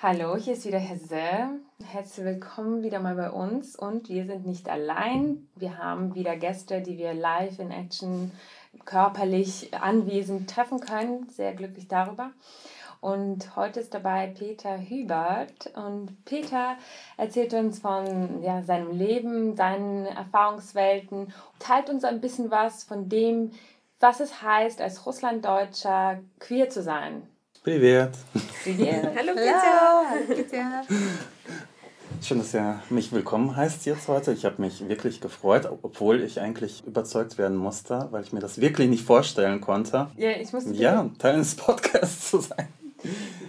Hallo, hier ist wieder Hesse. Herzlich willkommen wieder mal bei uns und wir sind nicht allein. Wir haben wieder Gäste, die wir live in Action körperlich anwesend treffen können. Sehr glücklich darüber. Und heute ist dabei Peter Hubert. Und Peter erzählt uns von ja, seinem Leben, seinen Erfahrungswelten, teilt uns ein bisschen was von dem, was es heißt, als Russlanddeutscher queer zu sein. Привет. Привет. Hallo Peter. Hallo Peter. Schön, dass ihr mich willkommen heißt jetzt heute. Ich habe mich wirklich gefreut, obwohl ich eigentlich überzeugt werden musste, weil ich mir das wirklich nicht vorstellen konnte. Ja, ich musste Ja, Teil eines Podcasts zu sein.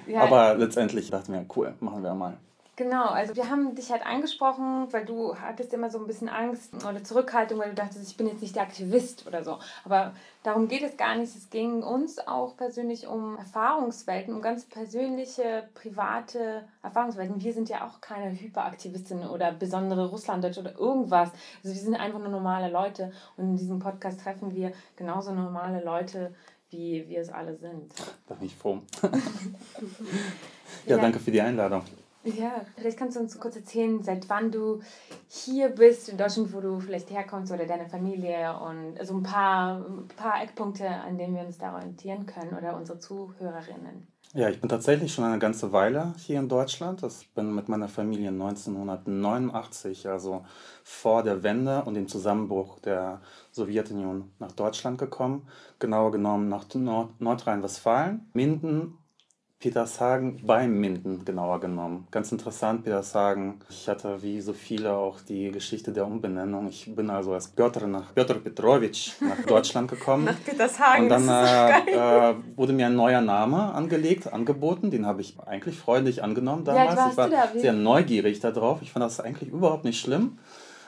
Ja, Aber letztendlich dachten wir, cool, machen wir mal. Genau, also wir haben dich halt angesprochen, weil du hattest immer so ein bisschen Angst oder Zurückhaltung, weil du dachtest, ich bin jetzt nicht der Aktivist oder so. Aber darum geht es gar nicht. Es ging uns auch persönlich um Erfahrungswelten, um ganz persönliche, private Erfahrungswelten. Wir sind ja auch keine Hyperaktivistinnen oder besondere Russlanddeutsche oder irgendwas. Also wir sind einfach nur normale Leute und in diesem Podcast treffen wir genauso normale Leute, wie wir es alle sind. Da bin ich froh. ja, Ja. danke für die Einladung. Ja, vielleicht kannst du uns kurz erzählen, seit wann du hier bist in Deutschland, wo du vielleicht herkommst oder deine Familie und so ein paar, ein paar Eckpunkte, an denen wir uns da orientieren können oder unsere Zuhörerinnen. Ja, ich bin tatsächlich schon eine ganze Weile hier in Deutschland. Ich bin mit meiner Familie 1989, also vor der Wende und dem Zusammenbruch der Sowjetunion nach Deutschland gekommen. Genauer genommen nach Nord Nordrhein-Westfalen, Minden, Petershagen bei Minden genauer genommen. Ganz interessant, Petershagen. Ich hatte wie so viele auch die Geschichte der Umbenennung. Ich bin also als Piotr nach Piotr Petrowitsch nach Deutschland gekommen. Nach Petershagen. Und dann äh, äh, wurde mir ein neuer Name angelegt, angeboten. Den habe ich eigentlich freundlich angenommen damals. warst ich war da? Sehr neugierig darauf. Ich fand das eigentlich überhaupt nicht schlimm.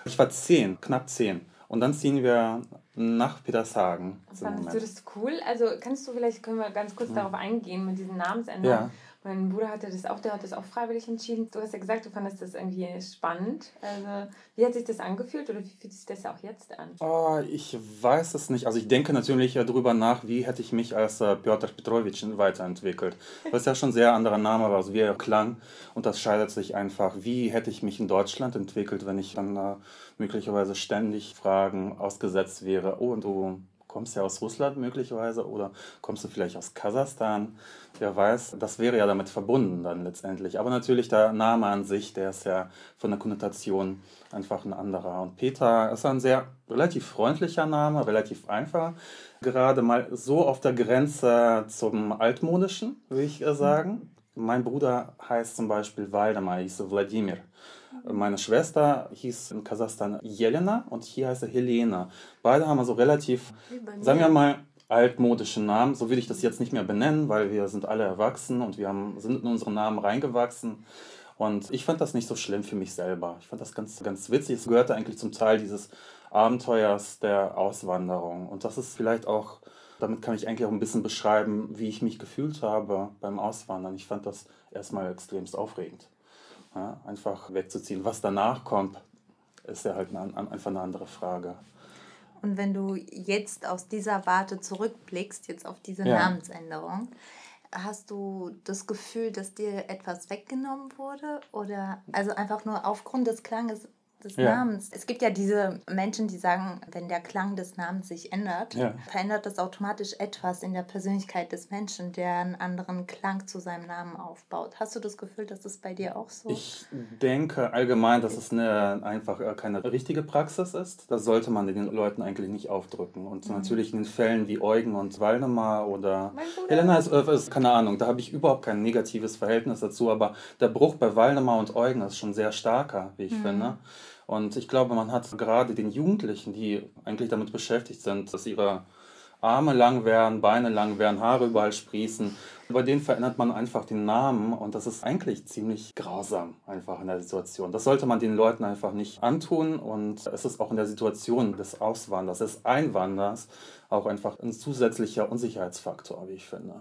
Ich war zehn, knapp zehn. Und dann ziehen wir nach Petershagen. Fandest du das cool? Also kannst du vielleicht, können wir ganz kurz darauf eingehen mit diesen Namensänderungen. Ja. Mein Bruder hatte das auch, der hat das auch freiwillig entschieden. Du hast ja gesagt, du fandest das irgendwie spannend. Also wie hat sich das angefühlt oder wie fühlt sich das auch jetzt an? Oh, ich weiß es nicht. Also ich denke natürlich ja darüber nach, wie hätte ich mich als äh, Piotr Petrowitsch weiterentwickelt. Was ja schon ein sehr anderer Name war, also wie er klang. Unterscheidet sich einfach, wie hätte ich mich in Deutschland entwickelt, wenn ich dann äh, möglicherweise ständig Fragen ausgesetzt wäre. Oh, und du kommst ja aus Russland möglicherweise oder kommst du vielleicht aus Kasachstan? Wer weiß, das wäre ja damit verbunden dann letztendlich. Aber natürlich der Name an sich, der ist ja von der Konnotation einfach ein anderer. Und Peter ist ein sehr relativ freundlicher Name, relativ einfach. Gerade mal so auf der Grenze zum Altmodischen, würde ich sagen. Mein Bruder heißt zum Beispiel Waldemar, hieß Wladimir. Meine Schwester hieß in Kasachstan Jelena und hier heißt er Helena. Beide haben also relativ, sagen wir mal, altmodische Namen. So will ich das jetzt nicht mehr benennen, weil wir sind alle erwachsen und wir haben, sind in unsere Namen reingewachsen. Und ich fand das nicht so schlimm für mich selber. Ich fand das ganz, ganz witzig. Es gehörte eigentlich zum Teil dieses Abenteuers der Auswanderung. Und das ist vielleicht auch, damit kann ich eigentlich auch ein bisschen beschreiben, wie ich mich gefühlt habe beim Auswandern. Ich fand das erstmal extremst aufregend. Ja, einfach wegzuziehen. Was danach kommt, ist ja halt eine, einfach eine andere Frage. Und wenn du jetzt aus dieser Warte zurückblickst, jetzt auf diese Ja. Namensänderung, hast du das Gefühl, dass dir etwas weggenommen wurde? Oder also einfach nur aufgrund des Klanges des Ja. Namens? Es gibt ja diese Menschen, die sagen, wenn der Klang des Namens sich ändert, Ja. verändert das automatisch etwas in der Persönlichkeit des Menschen, der einen anderen Klang zu seinem Namen aufbaut. Hast du das Gefühl, dass das bei dir auch so Ich denke allgemein, dass es eine, einfach äh, keine richtige Praxis ist. Das sollte man den Leuten eigentlich nicht aufdrücken. Und natürlich in den Fällen wie Eugen und Waldemar oder. Helena ist, äh, ist keine Ahnung, da habe ich überhaupt kein negatives Verhältnis dazu. Aber der Bruch bei Waldemar und Eugen ist schon sehr starker, wie ich finde. Und ich glaube, man hat gerade den Jugendlichen, die eigentlich damit beschäftigt sind, dass ihre Arme lang werden, Beine lang werden, Haare überall sprießen. Bei denen verändert man einfach den Namen und das ist eigentlich ziemlich grausam einfach in der Situation. Das sollte man den Leuten einfach nicht antun und es ist auch in der Situation des Auswanders, des Einwanders auch einfach ein zusätzlicher Unsicherheitsfaktor, wie ich finde.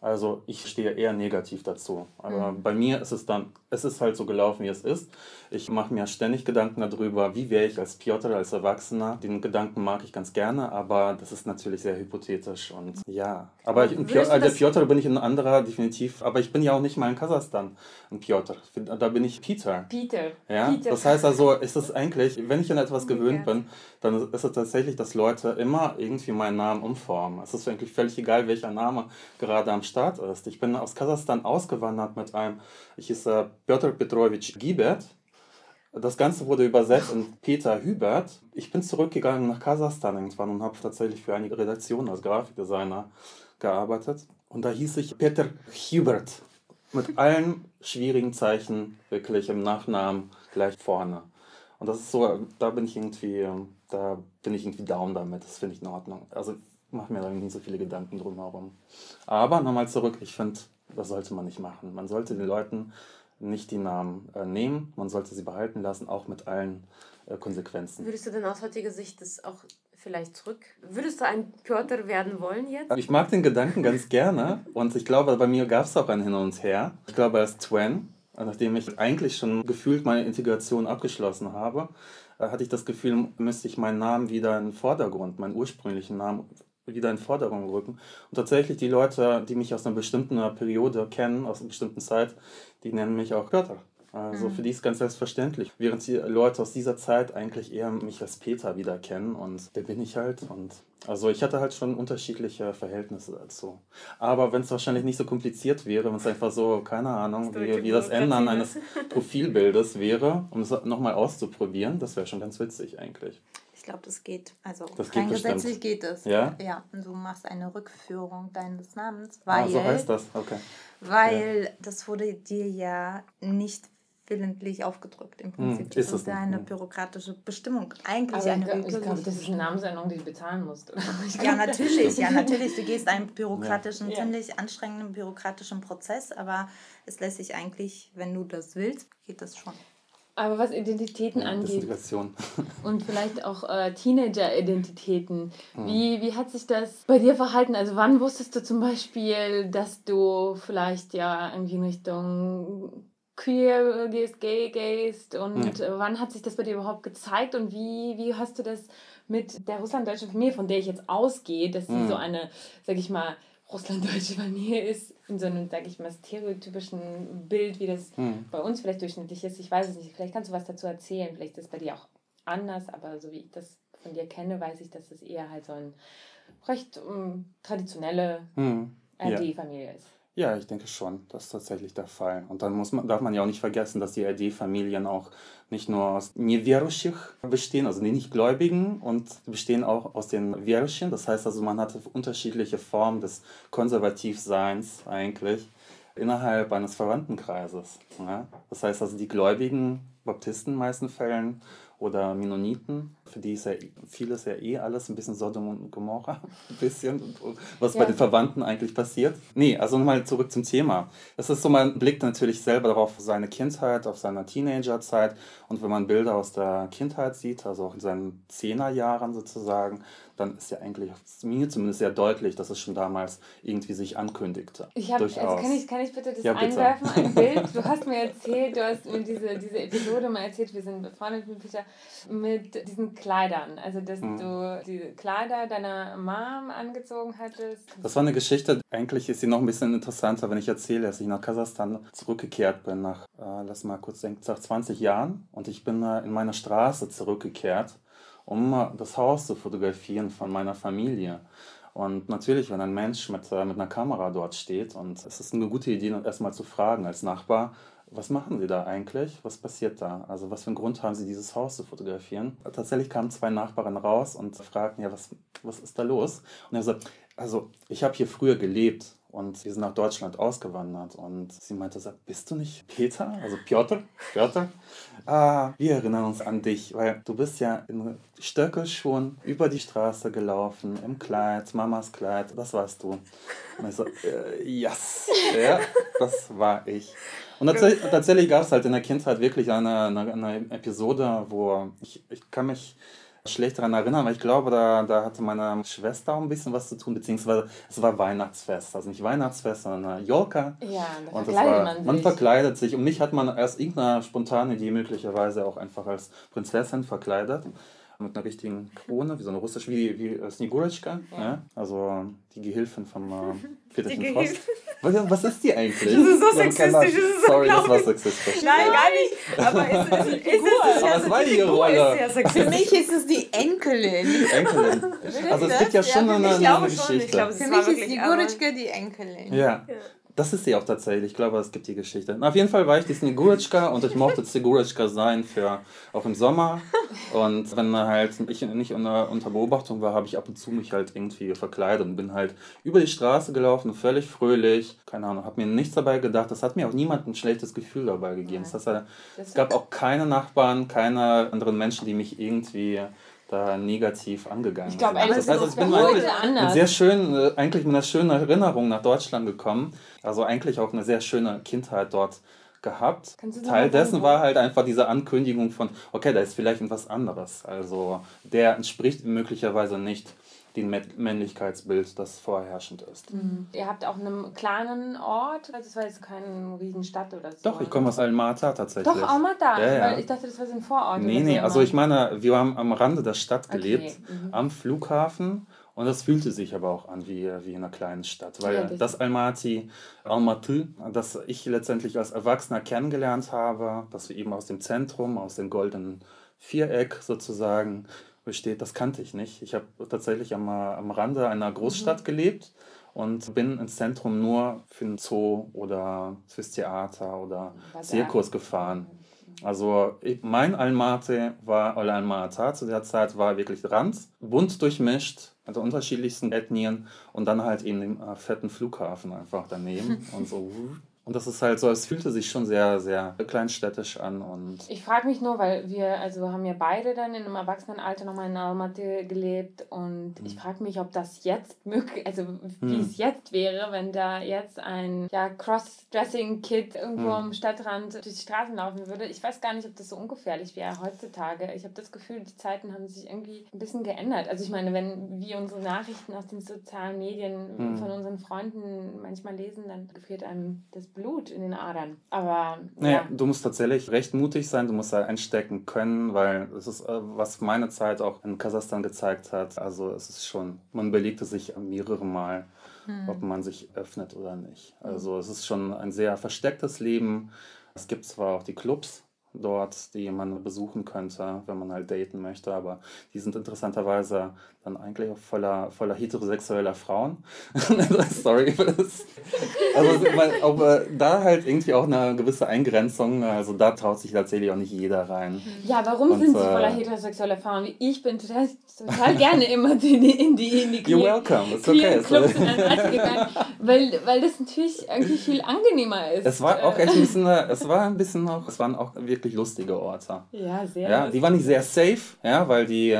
Also ich stehe eher negativ dazu. Aber mhm. bei mir ist es dann, es ist halt so gelaufen, wie es ist. Ich mache mir ständig Gedanken darüber, wie wäre ich als Piotr, als Erwachsener. Den Gedanken mag ich ganz gerne, aber das ist natürlich sehr hypothetisch und ja. Aber ich, Piotr, der Piotr bin ich ein anderer, definitiv. Aber ich bin ja auch nicht mal in Kasachstan ein Piotr. Da bin ich Peter. Peter. Ja? Peter. Das heißt also, ist es eigentlich, wenn ich an etwas gewöhnt bin, dann ist es tatsächlich, dass Leute immer irgendwie meinen Namen umformen. Es ist eigentlich völlig egal, welcher Name gerade am Start ist. Ich bin aus Kasachstan ausgewandert mit einem, ich hieß äh, Piotr Petrovich Gibet. Das Ganze wurde übersetzt in Peter Hubert. Ich bin zurückgegangen nach Kasachstan irgendwann und habe tatsächlich für einige Redaktionen als Grafikdesigner gearbeitet. Und da hieß ich Peter Hubert. Mit allen schwierigen Zeichen wirklich im Nachnamen gleich vorne. Und das ist so, da bin ich irgendwie, da bin ich irgendwie down damit. Das finde ich in Ordnung. Also mache mir da nicht so viele Gedanken drum herum. Aber nochmal zurück, ich finde, das sollte man nicht machen. Man sollte den Leuten nicht die Namen äh, nehmen, man sollte sie behalten lassen, auch mit allen äh, Konsequenzen. Würdest du denn aus heutiger Sicht das auch vielleicht zurück? Würdest du ein Piotr werden wollen jetzt? Ich mag den Gedanken ganz gerne und ich glaube, bei mir gab es auch ein Hin und Her. Ich glaube, als Twen, nachdem ich eigentlich schon gefühlt meine Integration abgeschlossen habe, äh, hatte ich das Gefühl, müsste ich meinen Namen wieder in den Vordergrund, meinen ursprünglichen Namen wieder in Forderung rücken. Und tatsächlich die Leute, die mich aus einer bestimmten Periode kennen, aus einer bestimmten Zeit, die nennen mich auch Piotr. Also mhm. für die ist ganz selbstverständlich. Während die Leute aus dieser Zeit eigentlich eher mich als Peter wieder kennen und der bin ich halt. Und also ich hatte halt schon unterschiedliche Verhältnisse dazu. Aber wenn es wahrscheinlich nicht so kompliziert wäre, wenn es einfach so, keine Ahnung, das wie, wie das Ändern eines Profilbildes wäre, um es nochmal auszuprobieren, das wäre schon ganz witzig eigentlich glaube, das geht. Also das rein geht gesetzlich geht es. Ja? Ja, und du machst eine Rückführung deines Namens, weil, ah, so heißt das, okay. Weil ja. das wurde dir ja nicht willentlich aufgedrückt im hm, Prinzip. Hm, das ist ja eine bürokratische Bestimmung. Eigentlich Aber eine ich, ich glaube, das ist eine Namensänderung, die du bezahlen musst. ja, natürlich, ja, natürlich. Du gehst einen bürokratischen, ja. ziemlich anstrengenden bürokratischen Prozess, aber es lässt sich eigentlich, wenn du das willst, geht das schon. Aber was Identitäten angeht und vielleicht auch äh, Teenager-Identitäten, mhm. wie, wie hat sich das bei dir verhalten? Also wann wusstest du zum Beispiel, dass du vielleicht ja irgendwie in Richtung queer gehst, gay gehst und ja. wann hat sich das bei dir überhaupt gezeigt und wie, wie hast du das mit der russlanddeutschen Familie, von der ich jetzt ausgehe, dass sie mhm. so eine, sag ich mal, russlanddeutsche Familie ist, in so einem, sag ich mal, stereotypischen Bild, wie das mhm. bei uns vielleicht durchschnittlich ist. Ich weiß es nicht. Vielleicht kannst du was dazu erzählen. Vielleicht ist es bei dir auch anders, aber so wie ich das von dir kenne, weiß ich, dass es eher halt so eine recht um, ähm, traditionelle mhm. RD-Familie ist. Ja, ich denke schon, das ist tatsächlich der Fall. Und dann muss man, darf man ja auch nicht vergessen, dass die RD-Familien auch nicht nur aus Neverushich bestehen, also die Nichtgläubigen, und bestehen auch aus den Verushchen. Das heißt also, man hat unterschiedliche Formen des Konservativseins eigentlich innerhalb eines Verwandtenkreises. Ja? Das heißt also, die Gläubigen, Baptisten in meisten Fällen, oder Mennoniten, für die ist ja vieles ja eh alles ein bisschen Sodom und Gomorra, ein bisschen, was ja. bei den Verwandten eigentlich passiert. Nee, also nochmal zurück zum Thema. Es ist so, man blickt natürlich selber darauf, seine Kindheit, auf seine Teenagerzeit und wenn man Bilder aus der Kindheit sieht, also auch in seinen Zehnerjahren sozusagen, dann ist ja eigentlich mir zumindest sehr deutlich, dass es schon damals irgendwie sich ankündigte. Ich habe, also kann ich, kann ich bitte das ja, bitte. einwerfen, ein Bild? Du hast mir erzählt, du hast mir diese, diese Episode mal erzählt, wir sind befreundet mit Peter, mit diesen Kleidern. Also, dass mhm. du die Kleider deiner Mom angezogen hattest. Das war eine Geschichte, eigentlich ist sie noch ein bisschen interessanter, wenn ich erzähle, dass ich nach Kasachstan zurückgekehrt bin, nach, äh, lass mal kurz denken, nach 20 Jahren. Und ich bin äh, in meine Straße zurückgekehrt um das Haus zu fotografieren von meiner Familie. Und natürlich, wenn ein Mensch mit, äh, mit einer Kamera dort steht, und es ist eine gute Idee, erstmal zu fragen als Nachbar, was machen Sie da eigentlich? Was passiert da? Also was für einen Grund haben Sie, dieses Haus zu fotografieren? Tatsächlich kamen zwei Nachbarn raus und fragten, ja, was, was ist da los? Und er sagt, also ich habe hier früher gelebt und wir sind nach Deutschland ausgewandert. Und sie meinte, so, bist du nicht Peter? Also Piotr? Piotr? Ah, wir erinnern uns an dich, weil du bist ja in Stöckelschuhen über die Straße gelaufen, im Kleid, Mamas Kleid, das warst du. Und ich so, äh, yes, ja, das war ich. Und tatsächlich, tatsächlich gab es halt in der Kindheit wirklich eine, eine, eine Episode, wo ich, ich kann mich schlecht daran erinnern, weil ich glaube, da, da hatte meine Schwester auch ein bisschen was zu tun, beziehungsweise es war Weihnachtsfest. Also nicht Weihnachtsfest, sondern Jolka. Ja, da und verkleidet war, man sich. Man verkleidet sich. Und mich hat man erst irgendeine spontane Idee möglicherweise auch einfach als Prinzessin verkleidet mit einer richtigen Krone, wie so eine russische, wie, wie äh, Snigurechka, ja. ne? also die Gehilfin vom äh, Peterchen Frost. Was, was, ist die eigentlich? Das ist so sexistisch. Das ist Sorry, das war sexistisch. Nein, gar nicht. Aber ist, ist, ist, ist Aber es war die Rolle. Für mich ist es die Enkelin. Die Enkelin. Also es gibt ja schon eine, eine Geschichte. Für mich ist die Gurechka die Enkelin. Ja. Das ist sie auch tatsächlich. Ich glaube, es gibt die Geschichte. Na, auf jeden Fall war ich die Snegureczka und ich mochte Snegureczka sein für auch im Sommer. Und wenn halt ich nicht unter, unter Beobachtung war, habe ich ab und zu mich halt irgendwie verkleidet und bin halt über die Straße gelaufen, völlig fröhlich. Keine Ahnung, habe mir nichts dabei gedacht. Das hat mir auch niemand ein schlechtes Gefühl dabei gegeben. Das heißt, es gab auch keine Nachbarn, keine anderen Menschen, die mich irgendwie da negativ angegangen ich glaub, sind. Das heißt, ich bin heute anders. sehr schön, äh, eigentlich mit einer schönen Erinnerung nach Deutschland gekommen. Also eigentlich auch eine sehr schöne Kindheit dort gehabt. Teil dessen war halt einfach diese Ankündigung von, okay, da ist vielleicht etwas anderes. Also der entspricht möglicherweise nicht dem Männlichkeitsbild, das vorherrschend ist. Mhm. Ihr habt auch einen kleinen Ort, also das war jetzt keine Riesenstadt oder so. Doch, ich komme aus Almata tatsächlich. Doch, Almata, ja, ja. weil ich dachte, das war so ein Vorort. Nee, nee, so also ich meine, wir haben am Rande der Stadt gelebt, okay. mhm. am Flughafen und das fühlte sich aber auch an wie, wie in einer kleinen Stadt, weil ja, das, das Almaty, Almaty, das ich letztendlich als Erwachsener kennengelernt habe, dass wir eben aus dem Zentrum, aus dem goldenen Viereck sozusagen besteht, das kannte ich nicht. Ich habe tatsächlich am, am Rande einer Großstadt mhm. gelebt und bin ins Zentrum nur für den Zoo oder fürs Theater oder Zirkus gefahren. Also mein Almate war, oder Almata zu der Zeit war wirklich Rand, bunt durchmischt, also unterschiedlichsten Ethnien und dann halt in dem äh, fetten Flughafen einfach daneben und so und das ist halt so, es fühlte sich schon sehr, sehr kleinstädtisch an. Und ich frage mich nur, weil wir, also haben ja beide dann in einem Erwachsenenalter nochmal in Almaty gelebt und hm. ich frage mich, ob das jetzt möglich, also wie hm. es jetzt wäre, wenn da jetzt ein ja, Cross-Dressing-Kid irgendwo hm. am Stadtrand durch die Straßen laufen würde. Ich weiß gar nicht, ob das so ungefährlich wäre heutzutage. Ich habe das Gefühl, die Zeiten haben sich irgendwie ein bisschen geändert. Also ich meine, wenn wir unsere Nachrichten aus den sozialen Medien hm. von unseren Freunden manchmal lesen, dann gefriert einem das Blut in den Adern. Aber. Ja. ja. du musst tatsächlich recht mutig sein, du musst da einstecken können, weil das ist, äh, was meine Zeit auch in Kasachstan gezeigt hat. Also es ist schon, man überlegte sich mehrere Mal, hm. ob man sich öffnet oder nicht. Also es ist schon ein sehr verstecktes Leben. Es gibt zwar auch die Clubs, dort, die man besuchen könnte, wenn man halt daten möchte. Aber die sind interessanterweise dann eigentlich auch voller, voller heterosexueller Frauen. Sorry für das. Also aber da halt irgendwie auch eine gewisse Eingrenzung. Also da traut sich tatsächlich auch nicht jeder rein. Ja, warum Und, sind sie voller äh, heterosexueller Frauen? Ich bin total, total gerne immer in die, in die, in die You're welcome. It's okay. Clubs gegangen, weil, weil das natürlich irgendwie viel angenehmer ist. Es war auch echt ein bisschen, es war ein bisschen noch, es waren auch wirklich lustige Orte. Ja, sehr. Ja, die waren nicht sehr safe, ja, weil die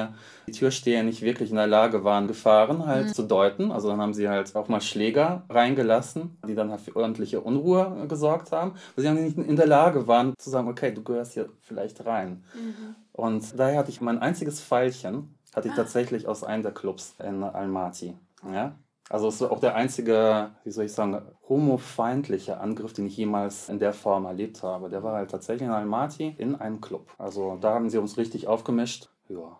die Türsteher nicht wirklich in der Lage waren, Gefahren halt mhm. zu deuten. Also dann haben sie halt auch mal Schläger reingelassen, die dann halt für ordentliche Unruhe gesorgt haben. Weil sie nicht in der Lage waren zu sagen, okay, du gehörst hier vielleicht rein. Mhm. Und daher hatte ich mein einziges Pfeilchen, hatte ich ah. tatsächlich aus einem der Clubs in Almaty. Ja? Also es ist auch der einzige, wie soll ich sagen, homofeindliche Angriff, den ich jemals in der Form erlebt habe. Der war halt tatsächlich in Almaty in einem Club. Also da haben sie uns richtig aufgemischt. Ja.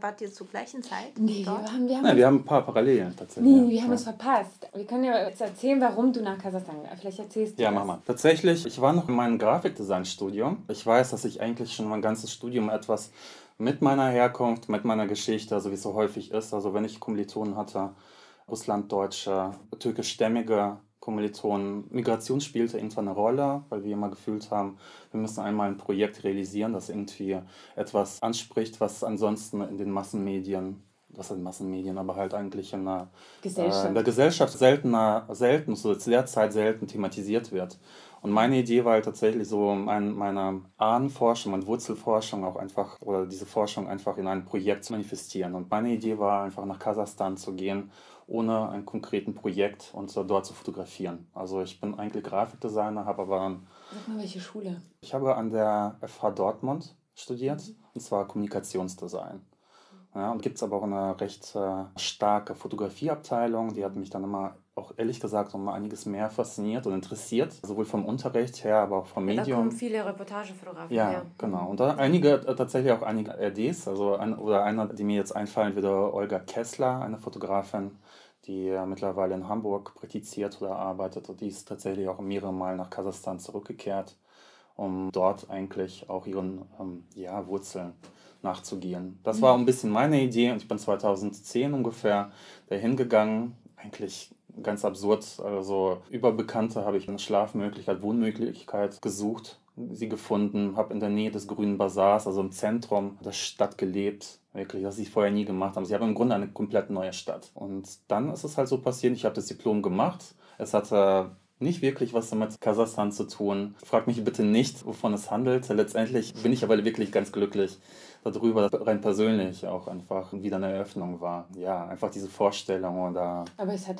Wart ihr zur gleichen Zeit? Nee, wir haben, wir, haben Nein, wir haben ein paar Parallelen tatsächlich. Nee, wir haben ja. es verpasst. Wir können ja jetzt erzählen, warum du nach Kasachstan Vielleicht erzählst du Ja, mach mal. Tatsächlich, ich war noch in meinem Grafikdesign-Studium. Ich weiß, dass ich eigentlich schon mein ganzes Studium etwas mit meiner Herkunft, mit meiner Geschichte, also wie es so häufig ist, also wenn ich Kommilitonen hatte, Russlanddeutsche, türkischstämmige Kommilitonen. Migration spielte irgendwann eine Rolle, weil wir immer gefühlt haben, wir müssen einmal ein Projekt realisieren, das irgendwie etwas anspricht, was ansonsten in den Massenmedien was sind Massenmedien, aber halt eigentlich in der Gesellschaft, äh, in der Gesellschaft seltener, selten, so zu der Zeit selten thematisiert wird. Und meine Idee war halt tatsächlich so, mein, meine Ahnenforschung und Wurzelforschung auch einfach, oder diese Forschung einfach in ein Projekt zu manifestieren. Und meine Idee war einfach nach Kasachstan zu gehen, ohne ein konkreten Projekt und so dort zu fotografieren. Also ich bin eigentlich Grafikdesigner, habe aber... Sag mal, welche Schule? Ich habe an der FH Dortmund studiert, und zwar Kommunikationsdesign. Ja, und gibt es aber auch eine recht äh, starke Fotografieabteilung, die hat mich dann immer auch ehrlich gesagt noch mal einiges mehr fasziniert und interessiert, sowohl vom Unterricht her, aber auch vom Medium. Da kommen viele Reportagefotografen ja, her. genau. Und da einige, äh, tatsächlich auch einige RDs, also ein, oder einer, die mir jetzt einfallen würde, Olga Kessler, eine Fotografin, die äh, mittlerweile in Hamburg praktiziert oder arbeitet. Und die ist tatsächlich auch mehrere Mal nach Kasachstan zurückgekehrt, um dort eigentlich auch ihren ähm, ja, Wurzeln nachzugehen. Das war ein bisschen meine Idee und ich bin 2010 ungefähr dahin gegangen. Eigentlich ganz absurd. Also über Bekannte habe ich eine Schlafmöglichkeit, Wohnmöglichkeit gesucht, sie gefunden, habe in der Nähe des Grünen Bazars, also im Zentrum der Stadt gelebt. Wirklich, was ich vorher nie gemacht habe. Sie haben im Grunde eine komplett neue Stadt. Und dann ist es halt so passiert, ich habe das Diplom gemacht. Es hatte nicht wirklich was mit Kasachstan zu tun. Frag mich bitte nicht, wovon es handelt. Letztendlich bin ich aber wirklich ganz glücklich, darüber rein persönlich auch einfach wieder eine Eröffnung war. Ja, einfach diese Vorstellung oder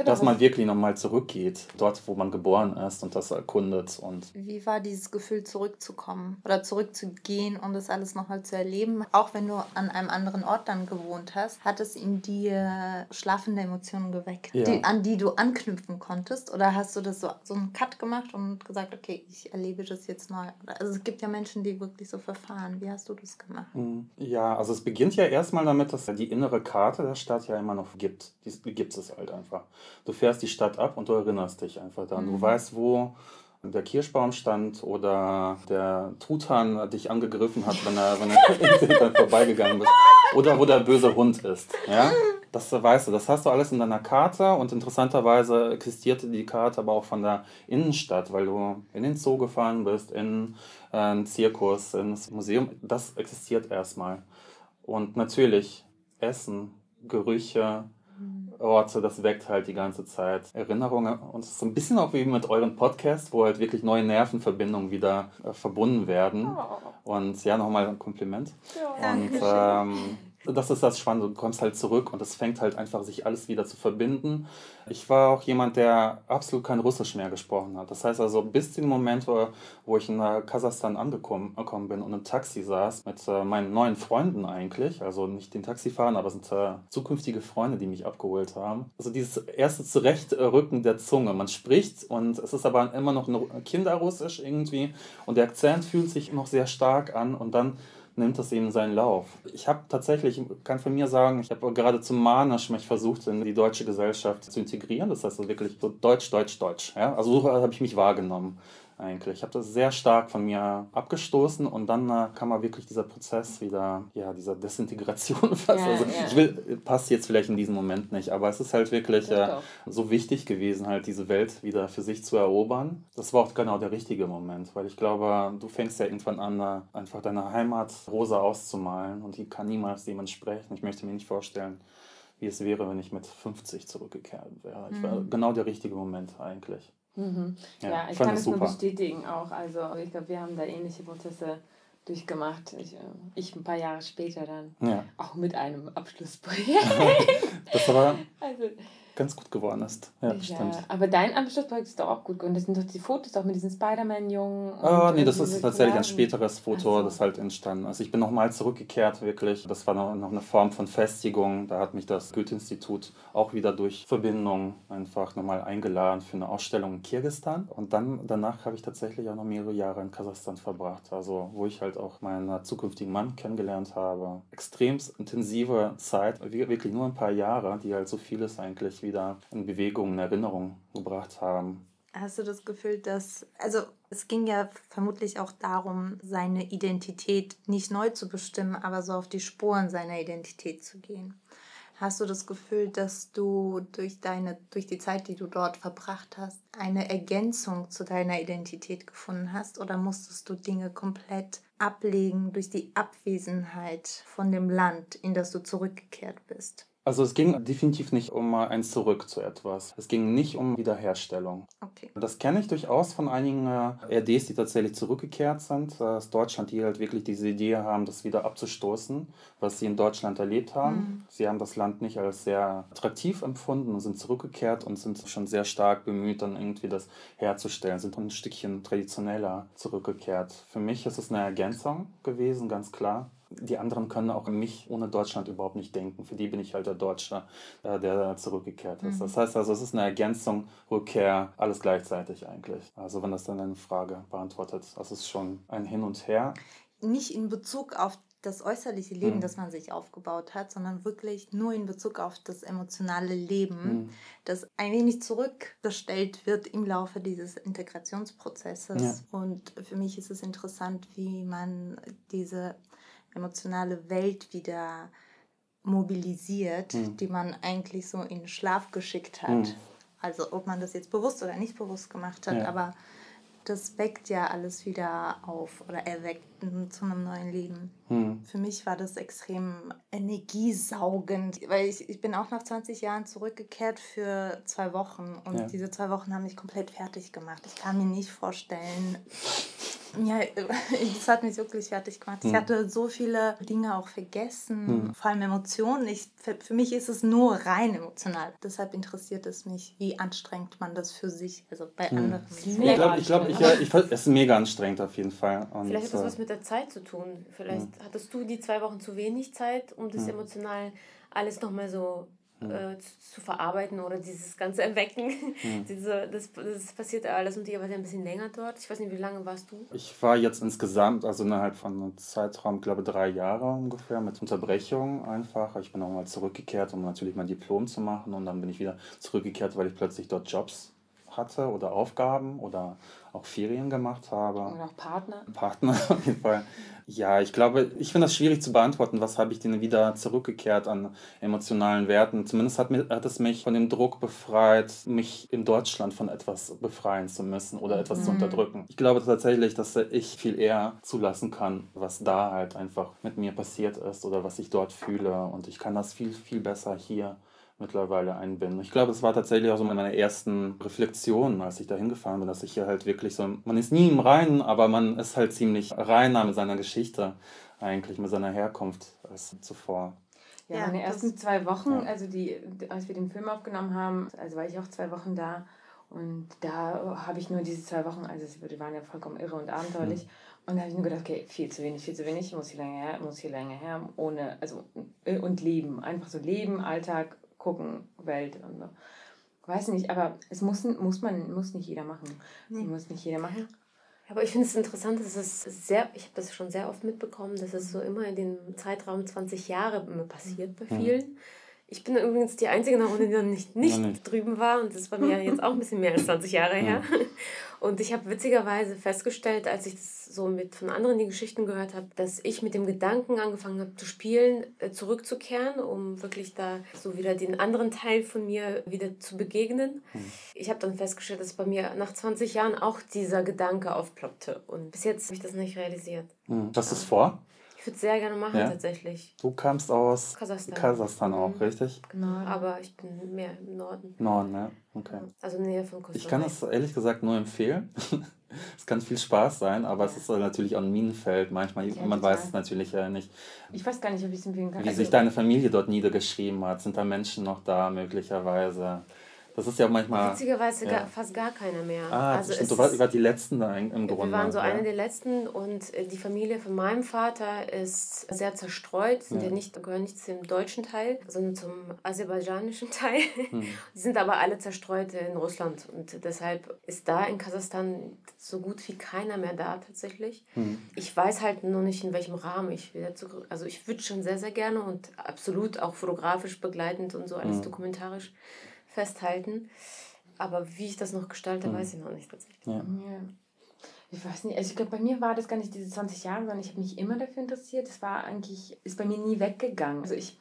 dass man wirklich nochmal zurückgeht, dort wo man geboren ist und das erkundet. Und Wie war dieses Gefühl zurückzukommen oder zurückzugehen und das alles nochmal zu erleben? Auch wenn du an einem anderen Ort dann gewohnt hast, hat es in dir schlafende Emotionen geweckt, ja. die, an die du anknüpfen konntest? Oder hast du das so, so einen Cut gemacht und gesagt, okay, ich erlebe das jetzt neu? Also es gibt ja Menschen, die wirklich so verfahren. Wie hast du das gemacht? Mhm. Ja, also es beginnt ja erstmal damit, dass die innere Karte der Stadt ja immer noch gibt. Die gibt es halt einfach. Du fährst die Stadt ab und du erinnerst dich einfach daran. Mhm. Du weißt, wo der Kirschbaum stand oder der Truthahn dich angegriffen hat, wenn er, wenn er vorbeigegangen ist. Oder wo der böse Hund ist. Ja? Das weißt du, das hast du alles in deiner Karte und interessanterweise existierte die Karte aber auch von der Innenstadt, weil du in den Zoo gefahren bist, in äh, einen Zirkus, ins Museum. Das existiert erstmal. Und natürlich Essen, Gerüche, Orte, das weckt halt die ganze Zeit Erinnerungen. Und es ist so ein bisschen auch wie mit euren Podcast, wo halt wirklich neue Nervenverbindungen wieder äh, verbunden werden. Oh. Und ja, nochmal ein Kompliment. Ja. Und ähm, das ist das Spannende, du kommst halt zurück und es fängt halt einfach sich alles wieder zu verbinden. Ich war auch jemand, der absolut kein Russisch mehr gesprochen hat. Das heißt also, bis zu dem Moment, wo, ich in Kasachstan angekommen bin und im Taxi saß, mit äh, meinen neuen Freunden eigentlich, also nicht den Taxifahrern, aber es sind äh, zukünftige Freunde, die mich abgeholt haben. Also dieses erste Zurechtrücken der Zunge. Man spricht und es ist aber immer noch Kinderrussisch irgendwie und der Akzent fühlt sich noch sehr stark an und dann nimmt das eben seinen Lauf. Ich habe tatsächlich, kann von mir sagen, ich habe geradezu manisch mich versucht, in die deutsche Gesellschaft zu integrieren. Das heißt wirklich so Deutsch, Deutsch, Deutsch. Ja? Also so habe ich mich wahrgenommen eigentlich. Ich habe das sehr stark von mir abgestoßen und dann äh, kam mal wirklich dieser Prozess wieder, ja, dieser Desintegration fast. Ja, also ja. ich will, passt jetzt vielleicht in diesem Moment nicht, aber es ist halt wirklich äh, so wichtig gewesen, halt diese Welt wieder für sich zu erobern. Das war auch genau der richtige Moment, weil ich glaube, du fängst ja irgendwann an, äh, einfach deine Heimat rosa auszumalen und die kann niemals dem entsprechen. Ich möchte mir nicht vorstellen, wie es wäre, wenn ich mit 50 zurückgekehrt wäre. Ich war mhm. genau der richtige Moment eigentlich. Mhm. Ja, ja, ich kann es nur bestätigen auch. Also ich glaube, wir haben da ähnliche Prozesse durchgemacht. Ich, äh, ich ein paar Jahre später dann ja. auch mit einem Abschlussprojekt. das war also, ganz gut geworden ist. Ja, ja stimmt. Aber dein Abschlussprojekt ist doch auch gut geworden. Das sind doch die Fotos auch mit diesen Spider-Man-Jungen. Ah, nee, das ist tatsächlich ein späteres Foto, so. das halt entstanden Also ich bin nochmal zurückgekehrt, wirklich. Das war noch, eine Form von Festigung. Da hat mich das Goethe-Institut auch wieder durch Verbindung einfach nochmal eingeladen für eine Ausstellung in Kirgistan. Und dann danach habe ich tatsächlich auch noch mehrere Jahre in Kasachstan verbracht. Also wo ich halt auch meinen zukünftigen Mann kennengelernt habe. Extrem intensive Zeit, wirklich nur ein paar Jahre, die halt so vieles eigentlich wieder in Bewegung, in Erinnerung gebracht haben. Hast du das Gefühl, dass, also es ging ja vermutlich auch darum, seine Identität nicht neu zu bestimmen, aber so auf die Spuren seiner Identität zu gehen. Hast du das Gefühl, dass du durch deine, durch die Zeit, die du dort verbracht hast, eine Ergänzung zu deiner Identität gefunden hast? Oder musstest du Dinge komplett ablegen durch die Abwesenheit von dem Land, in das du zurückgekehrt bist? Also es ging definitiv nicht um ein Zurück zu etwas. Es ging nicht um Wiederherstellung. Okay. Das kenne ich durchaus von einigen äh, RDs, die tatsächlich zurückgekehrt sind äh, aus Deutschland, die halt wirklich diese Idee haben, das wieder abzustoßen, was sie in Deutschland erlebt haben. Mhm. Sie haben das Land nicht als sehr attraktiv empfunden und sind zurückgekehrt und sind schon sehr stark bemüht, dann irgendwie das herzustellen, sind ein Stückchen traditioneller zurückgekehrt. Für mich ist es eine Ergänzung gewesen, ganz klar. Die anderen können auch mich ohne Deutschland überhaupt nicht denken. Für die bin ich halt der Deutsche, äh, der zurückgekehrt ist. Mhm. Das heißt also, es ist eine Ergänzung, Rückkehr, alles gleichzeitig eigentlich. Also wenn das dann eine Frage beantwortet, das ist schon ein Hin und Her. Nicht in Bezug auf das äußerliche Leben, mhm. das man sich aufgebaut hat, sondern wirklich nur in Bezug auf das emotionale Leben, mhm. das ein wenig zurückgestellt wird im Laufe dieses Integrationsprozesses. Ja. Und für mich ist es interessant, wie man diese emotionale Welt wieder mobilisiert, mhm. die man eigentlich so in Schlaf geschickt hat. Mhm. Also ob man das jetzt bewusst oder nicht bewusst gemacht hat, ja. aber das weckt ja alles wieder auf oder erweckt zu einem neuen Leben. Hm. Für mich war das extrem energiesaugend, weil ich, ich bin auch nach 20 Jahren zurückgekehrt für zwei Wochen und ja. diese zwei Wochen haben mich komplett fertig gemacht. Ich kann mir nicht vorstellen, ja, das hat mich wirklich fertig gemacht. Ich hm. hatte so viele Dinge auch vergessen, hm. vor allem Emotionen. Ich, für, für mich ist es nur rein emotional. Deshalb interessiert es mich, wie anstrengend man das für sich, also bei hm. anderen. Ich glaube, ich, glaub, ich, ja, ich, es ist mega anstrengend auf jeden Fall. Und Vielleicht hat das was mit der Zeit zu tun. Vielleicht hattest du die zwei Wochen zu wenig Zeit, um das emotional alles nochmal so hm. äh, zu, zu, verarbeiten oder dieses ganze Erwecken. Hm. Diese, das, das passiert alles und ihr wart ja ein bisschen länger dort. Ich weiß nicht, wie lange warst du? Ich war jetzt insgesamt, also innerhalb von einem Zeitraum, glaube drei Jahre ungefähr, mit Unterbrechung einfach. Ich bin auch mal zurückgekehrt, um natürlich mein Diplom zu machen und dann bin ich wieder zurückgekehrt, weil ich plötzlich dort Jobs hatte oder Aufgaben oder auch Ferien gemacht habe. Oder auch Partner. Partner auf jeden Fall. Ja, ich glaube, ich finde das schwierig zu beantworten, was habe ich denn wieder zurückgekehrt an emotionalen Werten. Zumindest hat, hat es mich von dem Druck befreit, mich in Deutschland von etwas befreien zu müssen oder etwas mhm. zu unterdrücken. Ich glaube tatsächlich, dass ich viel eher zulassen kann, was da halt einfach mit mir passiert ist oder was ich dort fühle. Und ich kann das viel, viel besser hier mittlerweile einbinden. Ich glaube, es war tatsächlich auch so meine ersten Reflexionen, als ich da hingefahren bin, dass ich hier halt wirklich so, man ist nie im Reinen, aber man ist halt ziemlich reiner mit seiner Geschichte eigentlich, mit seiner Herkunft als zuvor. Ja, ja meine ersten zwei Wochen, ja. also die, als wir den Film aufgenommen haben, also war ich auch zwei Wochen da und da habe ich nur diese zwei Wochen, also die waren ja vollkommen irre und abenteuerlich. Mhm. Und da habe ich nur gedacht, okay, viel zu wenig, viel zu wenig, muss hier länger her, muss hier länger her, ohne, also, und leben. Einfach so leben, Alltag, gucken, Welt und so. Weiß nicht, aber es muss, muss man, muss nicht jeder machen. Nee. Muss nicht jeder machen. Aber ich finde es interessant, dass es sehr, ich habe das schon sehr oft mitbekommen, dass es so immer in dem Zeitraum 20 Jahre passiert bei mhm. vielen. Mhm. Ich bin übrigens die Einzige in der Runde, die noch nicht, nicht, nicht. drüben war. Und das ist bei mir jetzt auch ein bisschen mehr als 20 Jahre her. Und ich habe witzigerweise festgestellt, als ich das so mit von anderen die Geschichten gehört habe, dass ich mit dem Gedanken angefangen habe zu spielen, äh, zurückzukehren, um wirklich da so wieder den anderen Teil von mir wieder zu begegnen. Mhm. Ich habe dann festgestellt, dass bei mir nach 20 Jahren auch dieser Gedanke aufploppte. Und bis jetzt habe ich das nicht realisiert. Mhm. Hast du es vor? Ich würde es sehr gerne machen, ja? tatsächlich. Du kamst aus Kasachstan, Kasachstan auch, mhm. richtig? Genau, aber ich bin mehr im Norden. Norden, ja, okay. Also Nähe von Kosovo. Ich kann das ehrlich gesagt nur empfehlen. es kann viel Spaß sein, aber ja. es ist natürlich auch ein Minenfeld. Manchmal, ja, man total. weiß es natürlich ja nicht. Ich weiß gar nicht, ob ich es empfehlen kann. Wie also, sich deine Familie dort niedergeschrieben hat. Sind da Menschen noch da möglicherweise? Das ist ja manchmal. Witzigerweise ja. gar, fast gar keiner mehr. Ah, also stimmt. Du warst die Letzten da im Grunde. Wir waren so ja. eine der Letzten und äh, die Familie von meinem Vater ist sehr zerstreut. Sind ja. ja nicht, gehören nicht zum deutschen Teil, sondern zum aserbaidschanischen Teil. Hm. Die sind aber alle zerstreut in Russland und deshalb ist da in Kasachstan so gut wie keiner mehr da tatsächlich. Hm. Ich weiß halt nur nicht, in welchem Rahmen ich wieder zurück. Also ich würde schon sehr, sehr gerne und absolut auch fotografisch begleitend und so alles hm. dokumentarisch festhalten. Aber wie ich das noch gestalte, mhm. weiß ich noch nicht tatsächlich. Ja. ja. Ich weiß nicht, also ich glaube, bei mir war das gar nicht diese 20 Jahre, sondern ich habe mich immer dafür interessiert. Das war eigentlich, ist bei mir nie weggegangen. Also ich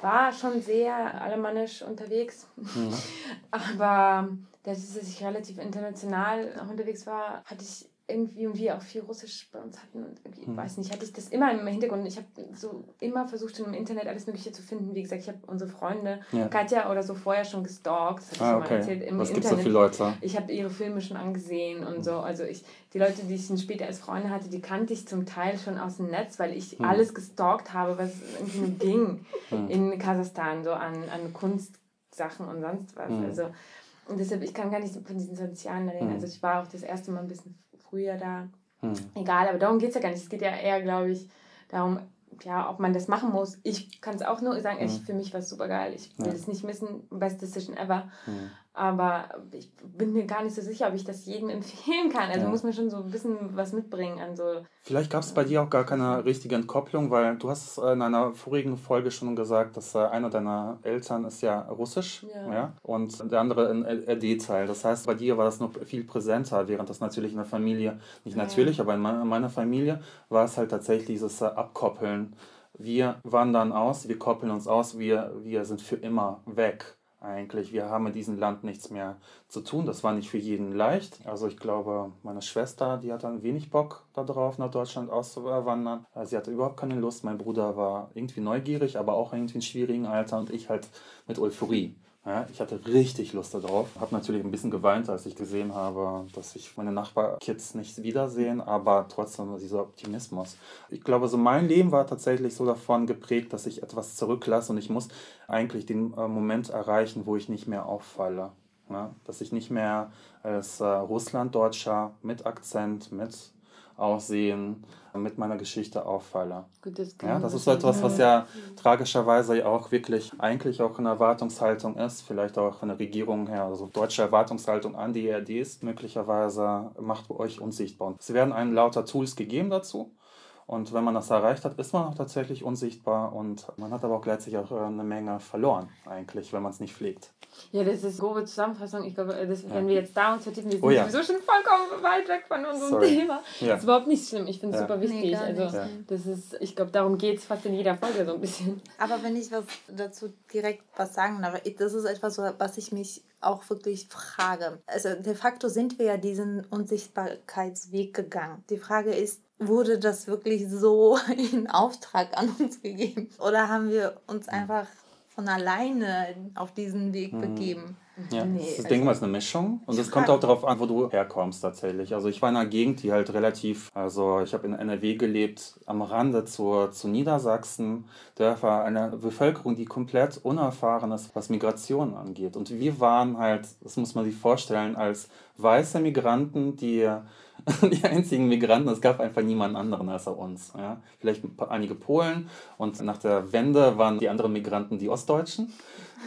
war schon sehr alemannisch unterwegs, mhm. aber dadurch, dass ich relativ international unterwegs war, hatte ich irgendwie und wir auch viel Russisch bei uns hatten und irgendwie, hm. weiß nicht, hatte ich das immer im Hintergrund. Ich habe so immer versucht, schon im Internet alles Mögliche zu finden. Wie gesagt, ich habe unsere Freunde, ja. Katja oder so, vorher schon gestalkt. Das ah, okay. erzählt. Im Was gibt es viele Leute? Ich habe ihre Filme schon angesehen und so. Also ich, die Leute, die ich dann später als Freunde hatte, die kannte ich zum Teil schon aus dem Netz, weil ich hm. alles gestalkt habe, was irgendwie nur ging hm. in Kasachstan, so an, an Kunstsachen und sonst was. Hm. Also und deshalb, ich kann gar nicht von diesen Sozialen reden. Hm. Also ich war auch das erste Mal ein bisschen früher da. Hm. Egal, aber darum geht es ja gar nicht. Es geht ja eher, glaube ich, darum, ja, ob man das machen muss. Ich kann es auch nur sagen, hm. ich, für mich war es super geil. Ich will es nicht missen. Best Decision ever. Hm. Aber ich bin mir gar nicht so sicher, ob ich das jedem empfehlen kann. Also ja. muss man schon so ein bisschen was mitbringen an so. Vielleicht gab es bei dir auch gar keine richtige Entkopplung, weil du hast in einer vorigen Folge schon gesagt, dass äh, einer deiner Eltern ist ja russisch ja. ja und der andere ein RD-Teil. Das heißt, bei dir war das noch viel präsenter, während das natürlich in der Familie, nicht ja. natürlich, aber in meiner Familie war es halt tatsächlich dieses äh, Abkoppeln. Wir wandern aus, wir koppeln uns aus, wir, wir sind für immer weg eigentlich. Wir haben in diesem Land nichts mehr zu tun. Das war nicht für jeden leicht. Also ich glaube, meine Schwester, die hat dann wenig Bock darauf, nach Deutschland auszuwandern. Sie hatte überhaupt keine Lust. Mein Bruder war irgendwie neugierig, aber auch irgendwie in schwierigen Alter und ich halt mit Euphorie. Ja, ich hatte richtig Lust darauf. Habe natürlich ein bisschen geweint, als ich gesehen habe, dass ich meine Nachbarkids nicht wiedersehen, aber trotzdem dieser Optimismus. Ich glaube, so mein Leben war tatsächlich so davon geprägt, dass ich etwas zurücklasse und ich muss eigentlich den äh, Moment erreichen, wo ich nicht mehr auffalle. Ja, dass ich nicht mehr als äh, Russlanddeutscher mit Akzent, mit Aussehen, mit meiner Geschichte auffalle. Gut, das ja, das ist so etwas, was ja tragischerweise auch wirklich eigentlich auch eine Erwartungshaltung ist, vielleicht auch von der Regierung her, also deutsche Erwartungshaltung an die ERDs, möglicherweise macht euch unsichtbar. Es werden einem lauter Tools gegeben dazu. Und wenn man das erreicht hat, ist man auch tatsächlich unsichtbar und man hat aber auch gleichzeitig auch äh, eine Menge verloren, eigentlich, wenn man es nicht pflegt. Ja, das ist eine grobe Zusammenfassung. Ich glaube, das, ja. wenn wir jetzt da uns vertiefen, wir sind oh, ja. sowieso schon vollkommen weit weg von unserem Sorry. Thema. Ja. Das ist überhaupt nicht schlimm. Ich finde es ja. super wichtig. Nee, also, das ist, ich glaube, darum geht es fast in jeder Folge so ein bisschen. Aber wenn ich was dazu direkt was sagen darf, das ist etwas, was ich mich auch wirklich frage. Also de facto sind wir ja diesen Unsichtbarkeitsweg gegangen. Die Frage ist, wurde das wirklich so in Auftrag an uns gegeben? Oder haben wir uns hm. einfach von alleine auf diesen Weg hm. begeben? Ja, nee, das also denke mal, ist eine Mischung. Und es kommt auch darauf an, wo du herkommst tatsächlich. Also ich war in einer Gegend, die halt relativ, also ich habe in NRW gelebt, am Rande zu, zu Niedersachsen. Dörfer, eine Bevölkerung, die komplett unerfahren ist, was Migration angeht. Und wir waren halt, das muss man sich vorstellen, als weiße Migranten, die die einzigen Migranten, es gab einfach niemanden anderen außer uns. Ja. Vielleicht einige Polen und nach der Wende waren die anderen Migranten die Ostdeutschen,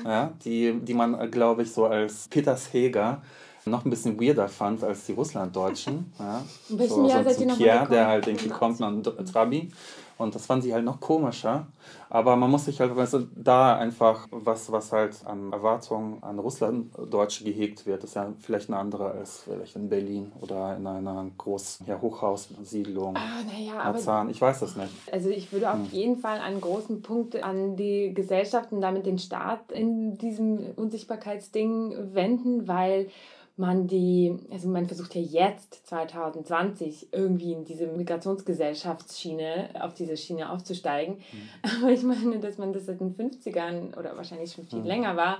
ja, die, die man, glaube ich, so als Peters Heger noch ein bisschen weirder fand als die Russlanddeutschen. Ja. In welchem so, Jahr so seid ihr noch Pierre, der halt irgendwie kommt, nach Trabi. Und das fanden sie halt noch komischer. Aber man muss sich halt weißt du, da einfach, was, was halt an Erwartungen an Russlanddeutsche gehegt wird, ist ja vielleicht eine andere als vielleicht in Berlin oder in einer großen ja, Hochhaussiedlung. Ah, naja, aber ich weiß das nicht. Also ich würde auf hm. jeden Fall einen großen Punkt an die Gesellschaft und damit den Staat in diesem Unsichtbarkeitsding wenden, weil man die, also man versucht ja jetzt 2020 irgendwie in diese Migrationsgesellschaftsschiene, auf diese Schiene aufzusteigen. Mhm. Aber ich meine, dass man das seit den 50ern oder wahrscheinlich schon viel mhm. länger war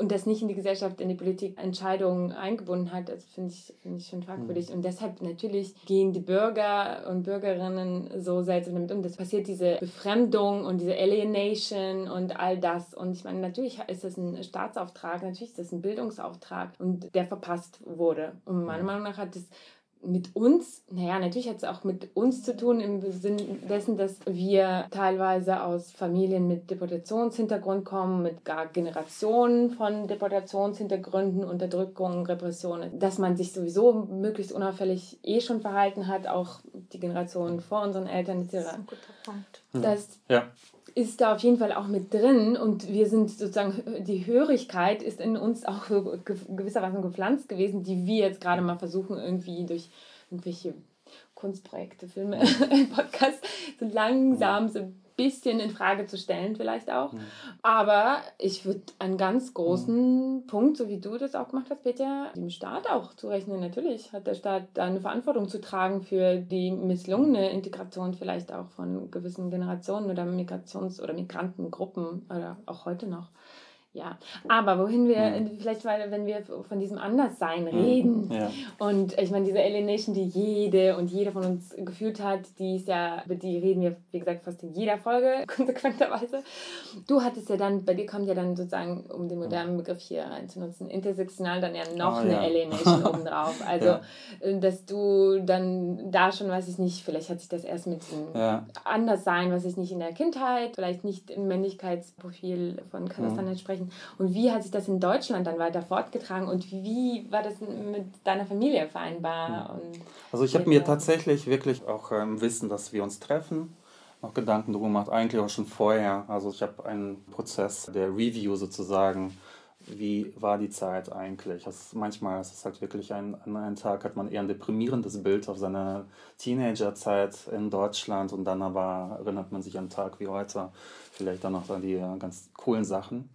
und das nicht in die Gesellschaft, in die Politik Entscheidungen eingebunden hat, das finde ich, find ich schon fragwürdig. Mhm. Und deshalb natürlich gehen die Bürger und Bürgerinnen so seltsam damit um. Das passiert diese Befremdung und diese Alienation und all das. Und ich meine, natürlich ist das ein Staatsauftrag, natürlich ist das ein Bildungsauftrag und der verpasst wurde. Und meiner Meinung nach hat es mit uns, naja, natürlich hat es auch mit uns zu tun im Sinne dessen, dass wir teilweise aus Familien mit Deportationshintergrund kommen, mit gar Generationen von Deportationshintergründen, Unterdrückung, Repressionen, dass man sich sowieso möglichst unauffällig eh schon verhalten hat, auch die Generationen vor unseren Eltern etc. Das ist ein guter Punkt. Das ja ist da auf jeden Fall auch mit drin und wir sind sozusagen, die Hörigkeit ist in uns auch gewissermaßen gepflanzt gewesen, die wir jetzt gerade mal versuchen, irgendwie durch irgendwelche Kunstprojekte, Filme, Podcasts so langsam so bisschen in Frage zu stellen, vielleicht auch. Mhm. Aber ich würde einen ganz großen mhm. Punkt, so wie du das auch gemacht hast, Peter, dem Staat auch zurechnen. Natürlich hat der Staat da eine Verantwortung zu tragen für die misslungene Integration vielleicht auch von gewissen Generationen oder Migrations- oder Migrantengruppen oder auch heute noch. Ja, aber wohin wir, ja. vielleicht weil, wenn wir von diesem Anderssein reden ja. und ich meine, diese Alienation, die jede und jeder von uns gefühlt hat, die ist ja, über die reden wir, wie gesagt, fast in jeder Folge, konsequenterweise. Du hattest ja dann, bei dir kommt ja dann sozusagen, um den modernen Begriff hier reinzunutzen, intersektional dann ja noch oh, eine ja. Alienation obendrauf. Also, äh, dass du dann da schon, weiß ich nicht, vielleicht hat sich das erst mit diesem Anderssein, was ich nicht in der Kindheit, vielleicht nicht im Männlichkeitsprofil von Kasachstan entsprechen, und wie hat sich das in Deutschland dann weiter fortgetragen und wie war das mit deiner Familie vereinbar? Und also ich habe mir tatsächlich wirklich auch im ähm, Wissen, dass wir uns treffen, noch Gedanken darüber gemacht, eigentlich auch schon vorher. Also ich habe einen Prozess der Review sozusagen wie war die Zeit eigentlich? Das, manchmal ist es halt wirklich ein, an einem Tag hat man eher ein deprimierendes Bild auf seine Teenagerzeit in Deutschland und dann aber erinnert man sich an einen Tag wie heute vielleicht dann noch an die äh, ganz coolen Sachen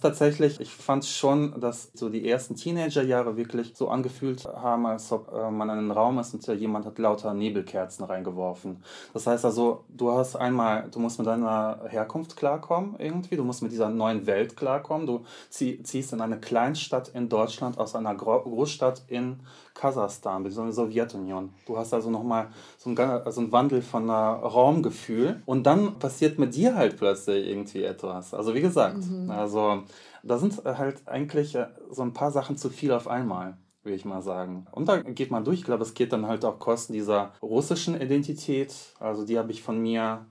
tatsächlich, ich fand schon, dass so die ersten Teenagerjahre wirklich so angefühlt haben, als ob äh, man in einen Raum ist und jemand hat lauter Nebelkerzen reingeworfen. Das heißt also, du hast einmal, du musst mit deiner Herkunft klarkommen irgendwie, du musst mit dieser neuen Welt klarkommen. Du zieh, ziehst in eine Kleinstadt in Deutschland aus einer Großstadt in Kasachstan, bzw. Sowjetunion. Du hast also nochmal so einen, also einen Wandel von Raumgefühl und dann passiert mit dir halt plötzlich irgendwie etwas. Also wie gesagt, mhm. also da sind halt eigentlich äh, so ein paar Sachen zu viel auf einmal würde ich mal sagen. Und da geht man durch. Ich glaube, es geht dann halt auch Kosten dieser russischen Identität. Also die habe ich von mir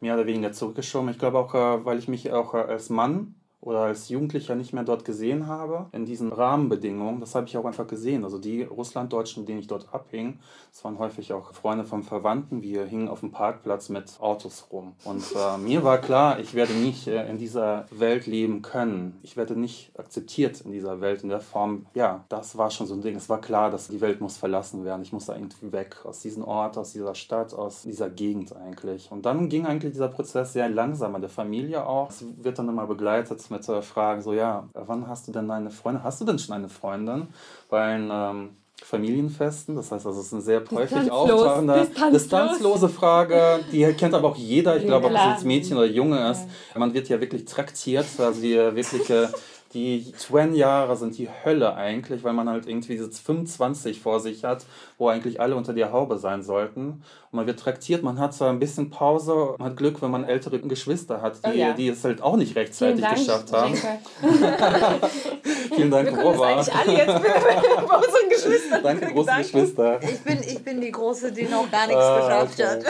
mehr oder weniger zurückgeschoben. Ich glaube auch, äh, weil ich mich auch äh, als Mann oder als Jugendlicher nicht mehr dort gesehen habe, in diesen Rahmenbedingungen, das habe ich auch einfach gesehen. Also die Russlanddeutschen, denen ich dort abhing, das waren häufig auch Freunde von Verwandten, wir hingen auf dem Parkplatz mit Autos rum. Und äh, mir war klar, ich werde nicht äh, in dieser Welt leben können. Ich werde nicht akzeptiert in dieser Welt in der Form. Ja, das war schon so ein Ding. Es war klar, dass die Welt muss verlassen werden. Ich muss da irgendwie weg aus diesem Ort, aus dieser Stadt, aus dieser Gegend eigentlich. Und dann ging eigentlich dieser Prozess sehr langsam an der Familie auch. Es wird dann immer begleitet mit äh, Fragen, so ja, wann hast du denn eine Freundin? Hast du denn schon eine Freundin? Bei einem ähm, Familienfesten, das heißt, also es ist eine sehr häufig auftauchende, distanzlos. distanzlose Frage, die kennt aber auch jeder, ich glaube, ob es jetzt Mädchen oder Junge ist. Man wird ja wirklich traktiert, also die wirkliche die 20 Jahre sind die Hölle eigentlich, weil man halt irgendwie diese 25 vor sich hat, wo eigentlich alle unter der Haube sein sollten. Man wird traktiert, man hat zwar ein bisschen Pause, man hat Glück, wenn man ältere Geschwister hat, die, oh ja. die es halt auch nicht rechtzeitig Dank, geschafft haben. Vielen Dank, Wir Robert. Das alle jetzt bei unseren Geschwistern. Danke, große Danke. Geschwister. Ich bin, ich bin die Große, die noch gar nichts ah, geschafft okay, hat. Okay.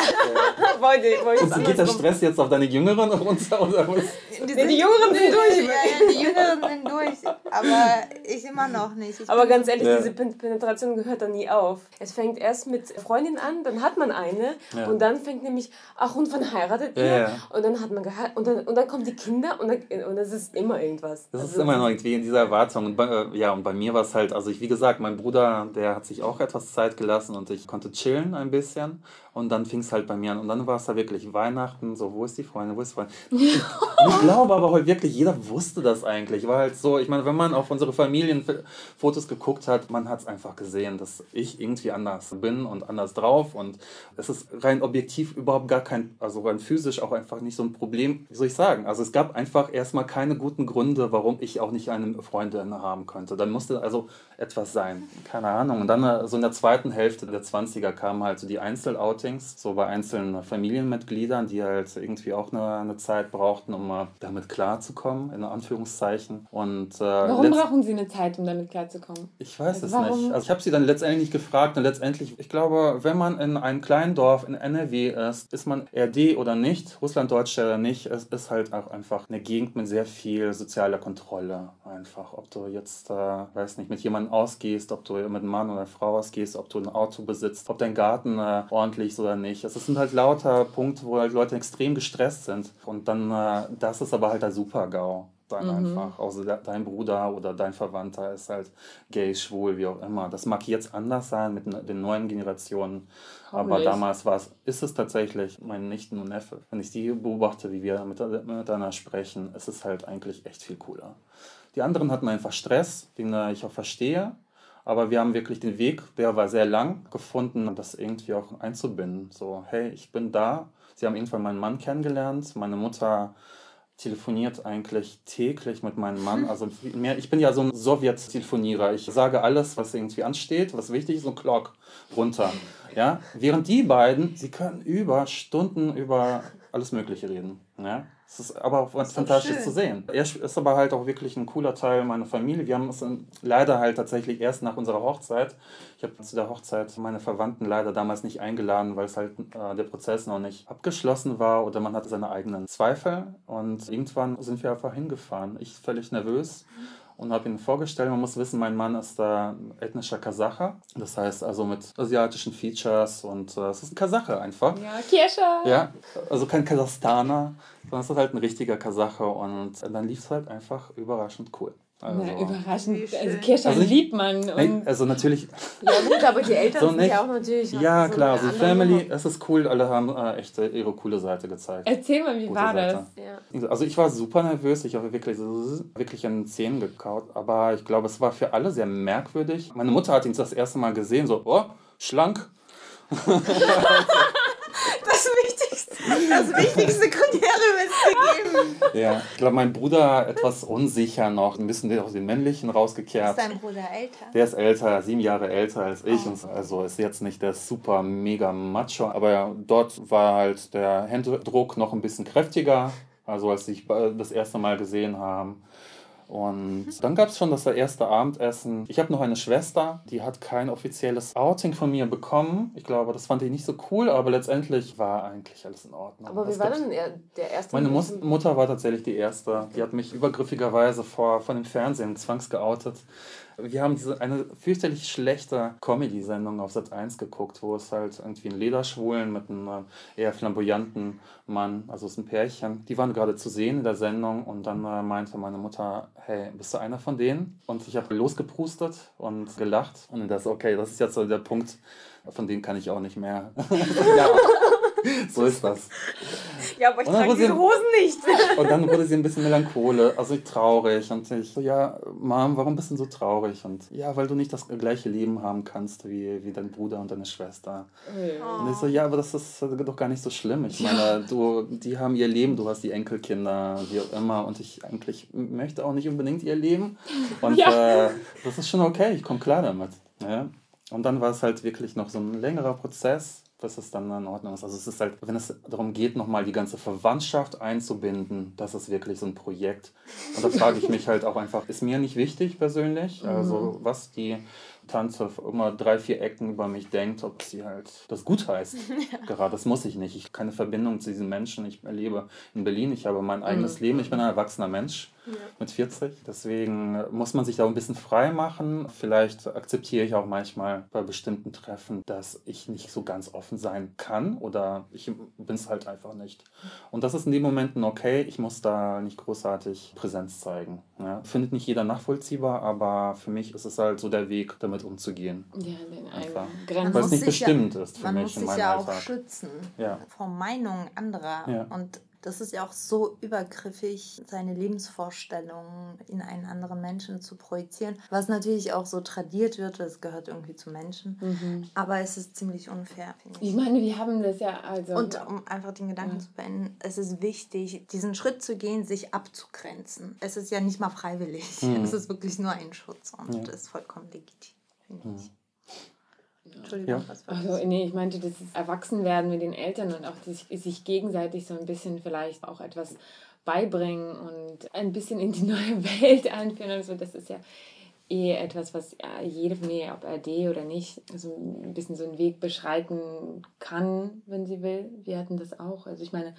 wollte, wollte Und geht der Stress jetzt auf deine Jüngeren runter? Oder was? Die, sind, die Jüngeren sind durch. Ja, ja, die Jüngeren sind durch. Aber ich immer noch nicht. Ich aber ganz ehrlich, ja. diese Penetration gehört dann nie auf. Es fängt erst mit Freundin an, dann hat man eine. Ja. Und dann fängt nämlich, ach, und wann heiratet ihr? Und dann hat man geheiratet. Und dann, und dann kommen die Kinder und, dann, und das ist immer irgendwas. Das also ist immer noch irgendwie in dieser Erwartung. Und bei, äh, ja, und bei mir war es halt, also ich, wie gesagt, mein Bruder, der hat sich auch etwas Zeit gelassen und ich konnte chillen ein bisschen. Und dann fing es halt bei mir an. Und dann war es da wirklich Weihnachten, so, wo ist die Freundin, wo ist die Freundin? ich glaube aber heute wirklich, jeder wusste das eigentlich. War halt so, ich meine, wenn man auf unsere Familienfotos geguckt hat, man hat es einfach gesehen, dass ich irgendwie anders bin und anders drauf. Und es ist rein objektiv überhaupt gar kein, also rein physisch auch einfach nicht so ein Problem, wie soll ich sagen? Also es gab einfach erstmal keine guten Gründe, warum ich auch nicht eine Freundin haben könnte. Dann musste also etwas sein. Keine Ahnung. Und dann äh, so in der zweiten Hälfte der 20er kamen halt so die Einzeloutings Outings, so bei einzelnen Familienmitgliedern, die halt irgendwie auch eine, eine Zeit brauchten, um mal damit klarzukommen, in Anführungszeichen. Und, äh, Warum brauchen sie eine Zeit, um damit klarzukommen? Ich weiß also es warum? nicht. Also ich habe sie dann letztendlich gefragt und letztendlich, ich glaube, wenn man in einem kleinen Dorf in NRW ist, ist man RD oder nicht, Russlanddeutsch oder nicht, es ist halt auch einfach eine Gegend mit sehr viel sozialer Kontrolle einfach. Ob du jetzt, äh, weiß nicht, mit jemandem ausgehst, ob du mit einem Mann oder einer Frau ausgehst, ob du ein Auto besitzt, ob dein Garten äh, ordentlich ist oder nicht. Also es sind halt lauter Punkte, wo halt Leute extrem gestresst sind. Und dann, äh, das ist aber halt der Super-GAU. sein mhm. einfach. Also dein Bruder oder dein Verwandter ist halt gay, schwul, wie auch immer. Das mag jetzt anders sein mit den neuen Generationen. Aber damals war es, ist es tatsächlich mein Nichten und Neffe. Wenn ich die beobachte, wie wir miteinander sprechen, ist es halt eigentlich echt viel cooler. Die anderen hatten einfach Stress, den ich auch verstehe. Aber wir haben wirklich den Weg, der war sehr lang, gefunden, das irgendwie auch einzubinden. So, hey, ich bin da. Sie haben irgendwann meinen Mann kennengelernt. Meine Mutter telefoniert eigentlich täglich mit meinem Mann. Also mehr, ich bin ja so ein Sowjet-Telefonierer. Ich sage alles, was irgendwie ansteht, was wichtig ist, und Clock runter. Ja? Während die beiden, sie können über Stunden über alles Mögliche reden. Ja? Es ist aber auch was fantastisch zu sehen. Er ist aber halt auch wirklich ein cooler Teil meiner Familie. Wir haben es leider halt tatsächlich erst nach unserer Hochzeit. Ich habe zu der Hochzeit meine Verwandten leider damals nicht eingeladen, weil es halt äh, der Prozess noch nicht abgeschlossen war oder man hatte seine eigenen Zweifel. Und irgendwann sind wir einfach hingefahren. Ich völlig nervös und habe ihn vorgestellt. Man muss wissen, mein Mann ist da ethnischer Kasache. Das heißt also mit asiatischen Features und äh, es ist ein Kasache einfach. Ja, Kirsche. Ja, also kein Kasachstaner, sondern es ist halt ein richtiger Kasache und dann lief es halt einfach überraschend cool. Also, Na, überraschend. Also Kirschan also liebt man. Und also natürlich. Ja gut, aber die Eltern so sind nicht, ja auch natürlich. Ja, so klar. Also Family, es ist cool. Alle haben äh, echt ihre coole Seite gezeigt. Erzähl mal, wie Gute war Seite. das? Ja. Also ich war super nervös. Ich habe wirklich, wirklich an den Zähnen gekaut. Aber ich glaube, es war für alle sehr merkwürdig. Meine Mutter hat ihn das erste Mal gesehen. So, oh, schlank. das wichtigste Kriterium ist gegeben. Ja, ich glaube, mein Bruder etwas unsicher noch, ein bisschen aus den männlichen rausgekehrt. Ist dein Bruder älter? Der ist älter, sieben Jahre älter als ich. Oh. Also ist jetzt nicht der super mega Macho, aber dort war halt der Händedruck noch ein bisschen kräftiger. Also als ich das erste Mal gesehen haben. Und dann gab es schon das erste Abendessen. Ich habe noch eine Schwester, die hat kein offizielles Outing von mir bekommen. Ich glaube, das fand ich nicht so cool, aber letztendlich war eigentlich alles in Ordnung. Aber wie war denn der erste? Meine Mus Mutter war tatsächlich die erste. Die hat mich übergriffigerweise vor, von dem Fernsehen zwangsgeoutet. Wir haben diese, eine fürchterlich schlechte Comedy-Sendung auf Sat 1 geguckt, wo es halt irgendwie einen Lederschwulen mit einem äh, eher flamboyanten Mann, also es ist ein Pärchen, die waren gerade zu sehen in der Sendung und dann äh, meinte meine Mutter, hey, bist du einer von denen? Und ich habe losgeprustet und gelacht und das, okay, das ist jetzt so der Punkt, von dem kann ich auch nicht mehr. ja. so ist das. Ja, aber ich trage diese Hosen nicht. und dann wurde sie ein bisschen melancholisch, also traurig. Und ich so, ja, Mom, warum bist du so traurig? Und ja, weil du nicht das gleiche Leben haben kannst wie, wie dein Bruder und deine Schwester. Oh. Und ich so, ja, aber das ist doch gar nicht so schlimm. Ich meine, du, die haben ihr Leben, du hast die Enkelkinder, wie auch immer. Und ich eigentlich möchte auch nicht unbedingt ihr Leben. Und ja. äh, das ist schon okay, ich komme klar damit. Ja? Und dann war es halt wirklich noch so ein längerer Prozess dass es dann in Ordnung ist. Also es ist halt, wenn es darum geht, nochmal die ganze Verwandtschaft einzubinden, das ist wirklich so ein Projekt. Und da frage ich mich halt auch einfach, ist mir nicht wichtig persönlich, also was die Tante immer drei, vier Ecken über mich denkt, ob sie halt das gut heißt. Ja. Gerade das muss ich nicht. Ich habe keine Verbindung zu diesen Menschen. Ich lebe in Berlin, ich habe mein eigenes mhm. Leben, ich bin ein erwachsener Mensch ja. mit 40. Deswegen muss man sich da ein bisschen frei machen. Vielleicht akzeptiere ich auch manchmal bei bestimmten Treffen, dass ich nicht so ganz offen sein kann oder ich bin es halt einfach nicht. Und das ist in den Momenten okay. Ich muss da nicht großartig Präsenz zeigen. Ja. Findet nicht jeder nachvollziehbar, aber für mich ist es halt so der Weg, damit umzugehen. Ja, den eigenen Weil es nicht bestimmt ja, ist für mich in meinem Man muss sich ja auch schützen ja. vor Meinungen anderer. Ja. Und das ist ja auch so übergriffig, seine Lebensvorstellungen in einen anderen Menschen zu projizieren, was natürlich auch so tradiert wird, das gehört irgendwie zu Menschen. Mhm. Aber es ist ziemlich unfair, finde ich. Ich meine, wir haben das ja also. Und um einfach den Gedanken ja. zu beenden, es ist wichtig, diesen Schritt zu gehen, sich abzugrenzen. Es ist ja nicht mal freiwillig. Mhm. Es ist wirklich nur ein Schutz und ja. das ist vollkommen legitim, finde mhm. Entschuldigung, ja. was war das? Also, nee, ich meinte, das ist Erwachsenwerden mit den Eltern und auch sich, sich gegenseitig so ein bisschen vielleicht auch etwas beibringen und ein bisschen in die neue Welt einführen und so. Das ist ja eh etwas, was jede Familie, ob RD oder nicht, also ein bisschen so einen Weg beschreiten kann, wenn sie will. Wir hatten das auch. Also ich meine,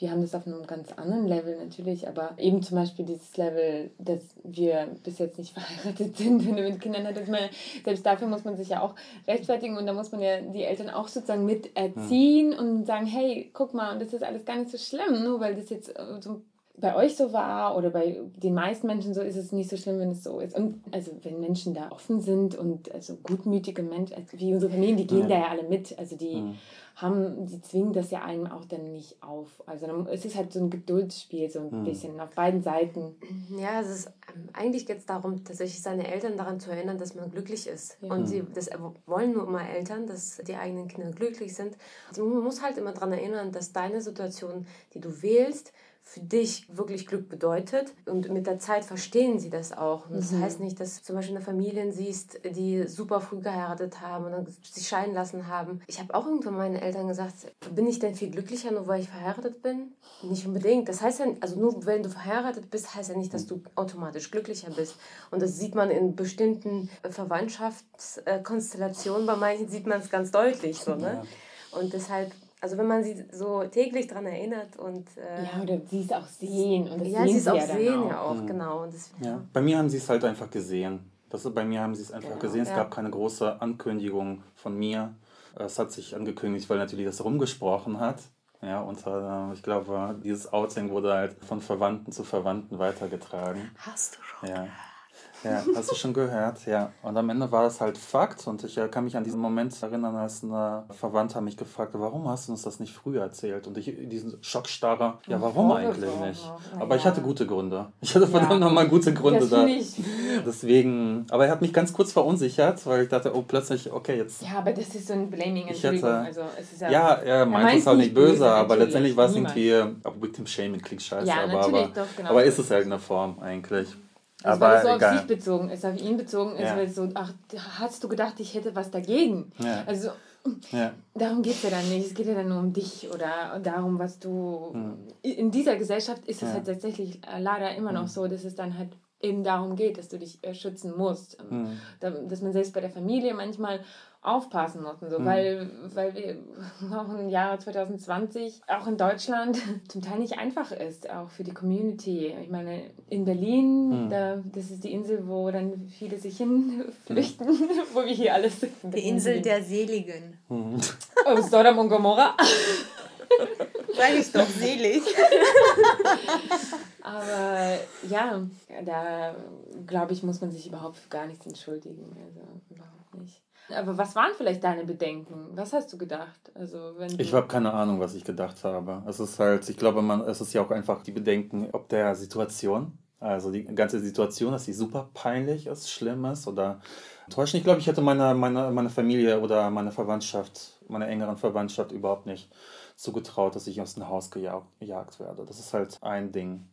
wir haben das auf einem ganz anderen Level natürlich, aber eben zum Beispiel dieses Level, dass wir bis jetzt nicht verheiratet sind, wenn du mit Kindern hattest, meine, selbst dafür muss man sich ja auch rechtfertigen und da muss man ja die Eltern auch sozusagen mit erziehen mhm. und sagen, hey, guck mal, das ist alles gar nicht so schlimm, nur weil das jetzt so bei euch so war oder bei den meisten Menschen so, ist es nicht so schlimm, wenn es so ist. Und also wenn Menschen da offen sind und also gutmütige Menschen, also wie unsere Familien, die gehen ja. da ja alle mit. Also die mhm. haben, die zwingen das ja einem auch dann nicht auf. Also es ist halt so ein Geduldsspiel, so ein mhm. bisschen auf beiden Seiten. Ja, es ist ähm, eigentlich geht es darum, tatsächlich seine Eltern daran zu erinnern, dass man glücklich ist. Ja. Und sie das wollen nur immer Eltern, dass die eigenen Kinder glücklich sind. Also man muss halt immer daran erinnern, dass deine Situation, die du wählst, für dich wirklich Glück bedeutet. Und mit der Zeit verstehen sie das auch. Und das mhm. heißt nicht, dass du zum Beispiel eine Familien siehst, die super früh geheiratet haben und dann sich scheiden lassen haben. Ich habe auch irgendwann meinen Eltern gesagt, bin ich denn viel glücklicher, nur weil ich verheiratet bin? Nicht unbedingt. Das heißt ja, also nur wenn du verheiratet bist, heißt ja nicht, dass du automatisch glücklicher bist. Und das sieht man in bestimmten Verwandtschaftskonstellationen. Bei manchen sieht man es ganz deutlich. So, ne? Und deshalb also wenn man sie so täglich daran erinnert und... Äh, ja, oder sie es auch sehen. Und ja, sie es auch ja sehen ja auch, mhm. genau. Und das, ja. Bei mir haben sie es halt einfach gesehen. Das, bei mir haben sie es einfach genau. gesehen. Es ja. gab keine große Ankündigung von mir. Es hat sich angekündigt, weil natürlich das rumgesprochen hat. Ja, und äh, ich glaube, dieses Outing wurde halt von Verwandten zu Verwandten weitergetragen. Hast du schon ja. Ja, hast du schon gehört, ja. Und am Ende war das halt Fakt und ich äh, kann mich an diesen Moment erinnern, als ein äh, Verwandter mich gefragt hat, warum hast du uns das nicht früher erzählt? Und ich diesen Schockstarre, ja, warum eigentlich nicht? Aber ich hatte gute Gründe. Ich hatte verdammt ja. nochmal gute Gründe da. Deswegen, aber er hat mich ganz kurz verunsichert, weil ich dachte, oh, plötzlich, okay, jetzt. Ja, aber das ist so ein Blaming, Entschuldigung. Hätte, also, es ist ja, ja, er meint es auch nicht böse, böse aber letztendlich war es irgendwie, aber Victim Shaming klingt scheiße, ja, aber, aber, doch, genau. aber ist es halt eine Form eigentlich. Also aber weil es so egal. auf sich bezogen ist, auf ihn bezogen ist, ja. weil so, ach, hast du gedacht, ich hätte was dagegen? Ja. Also ja. darum geht es ja dann nicht. Es geht ja dann nur um dich oder darum, was du. Mhm. In dieser Gesellschaft ist es halt tatsächlich äh, leider immer noch mhm. so, dass es dann halt eben darum geht, dass du dich äh, schützen musst. Mhm. Dass man selbst bei der Familie manchmal aufpassen mussten, so, mhm. weil, weil wir auch im Jahr 2020 auch in Deutschland zum Teil nicht einfach ist, auch für die Community. Ich meine, in Berlin, mhm. da, das ist die Insel, wo dann viele sich hinflüchten, mhm. wo wir hier alles sind. Die Insel der Seligen. Mhm. Oh, Sodom und Gomorra. Sag ich doch, selig. Aber ja, da glaube ich, muss man sich überhaupt für gar nichts entschuldigen. Also überhaupt nicht. Aber was waren vielleicht deine Bedenken? Was hast du gedacht? Also, wenn ich habe keine Ahnung, was ich gedacht habe. Es ist halt, ich glaube, man, es ist ja auch einfach die Bedenken, ob der Situation, also die ganze Situation, dass sie super peinlich ist, schlimm ist oder enttäuschend. Ich glaube, ich hätte meine, meine, meine Familie oder meine Verwandtschaft, meine engeren Verwandtschaft überhaupt nicht zugetraut, dass ich aus dem Haus gejagt werde. Das ist halt ein Ding.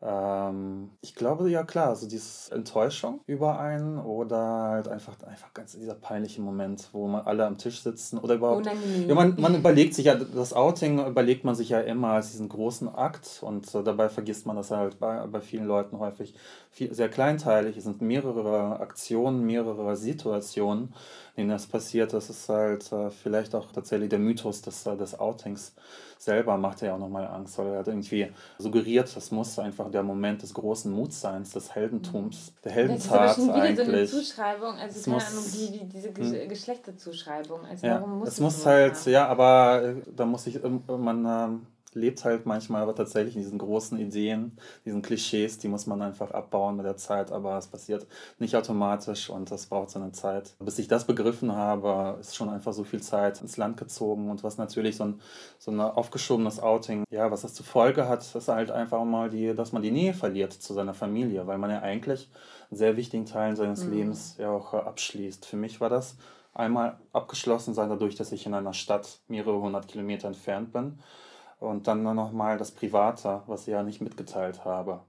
Ähm, ich glaube, ja klar, so diese Enttäuschung über einen oder halt einfach, einfach ganz dieser peinliche Moment, wo man alle am Tisch sitzen oder überhaupt. Ja, man, man überlegt sich ja, das Outing überlegt man sich ja immer als diesen großen Akt und äh, dabei vergisst man, dass halt bei, bei vielen Leuten häufig viel, sehr kleinteilig es sind mehrere Aktionen, mehrere Situationen, denen das passiert. Das ist halt äh, vielleicht auch tatsächlich der Mythos des, äh, des Outings selber macht er ja auch nochmal Angst, weil er hat irgendwie suggeriert, das muss einfach der Moment des großen Mutseins, des Heldentums, der Heldentat wieder eigentlich. So eine Zuschreibung, also keine Ahnung, wie, wie diese hm. Geschlechterzuschreibung. Also ja, warum muss es muss halt, haben? ja, aber äh, da muss ich, ähm, man ähm, lebt halt manchmal aber tatsächlich in diesen großen Ideen, diesen Klischees, die muss man einfach abbauen mit der Zeit, aber es passiert nicht automatisch und das braucht seine Zeit. Bis ich das begriffen habe, ist schon einfach so viel Zeit ins Land gezogen und was natürlich so ein, so ein aufgeschobenes Outing, ja, was das zur Folge hat, ist halt einfach mal die, dass man die Nähe verliert zu seiner Familie, weil man ja eigentlich einen sehr wichtigen Teil seines mhm. Lebens ja auch äh, abschließt. Für mich war das einmal abgeschlossen sein dadurch, dass ich in einer Stadt mehrere hundert Kilometer entfernt bin und dann nur noch mal das Private, was ich ja nicht mitgeteilt habe.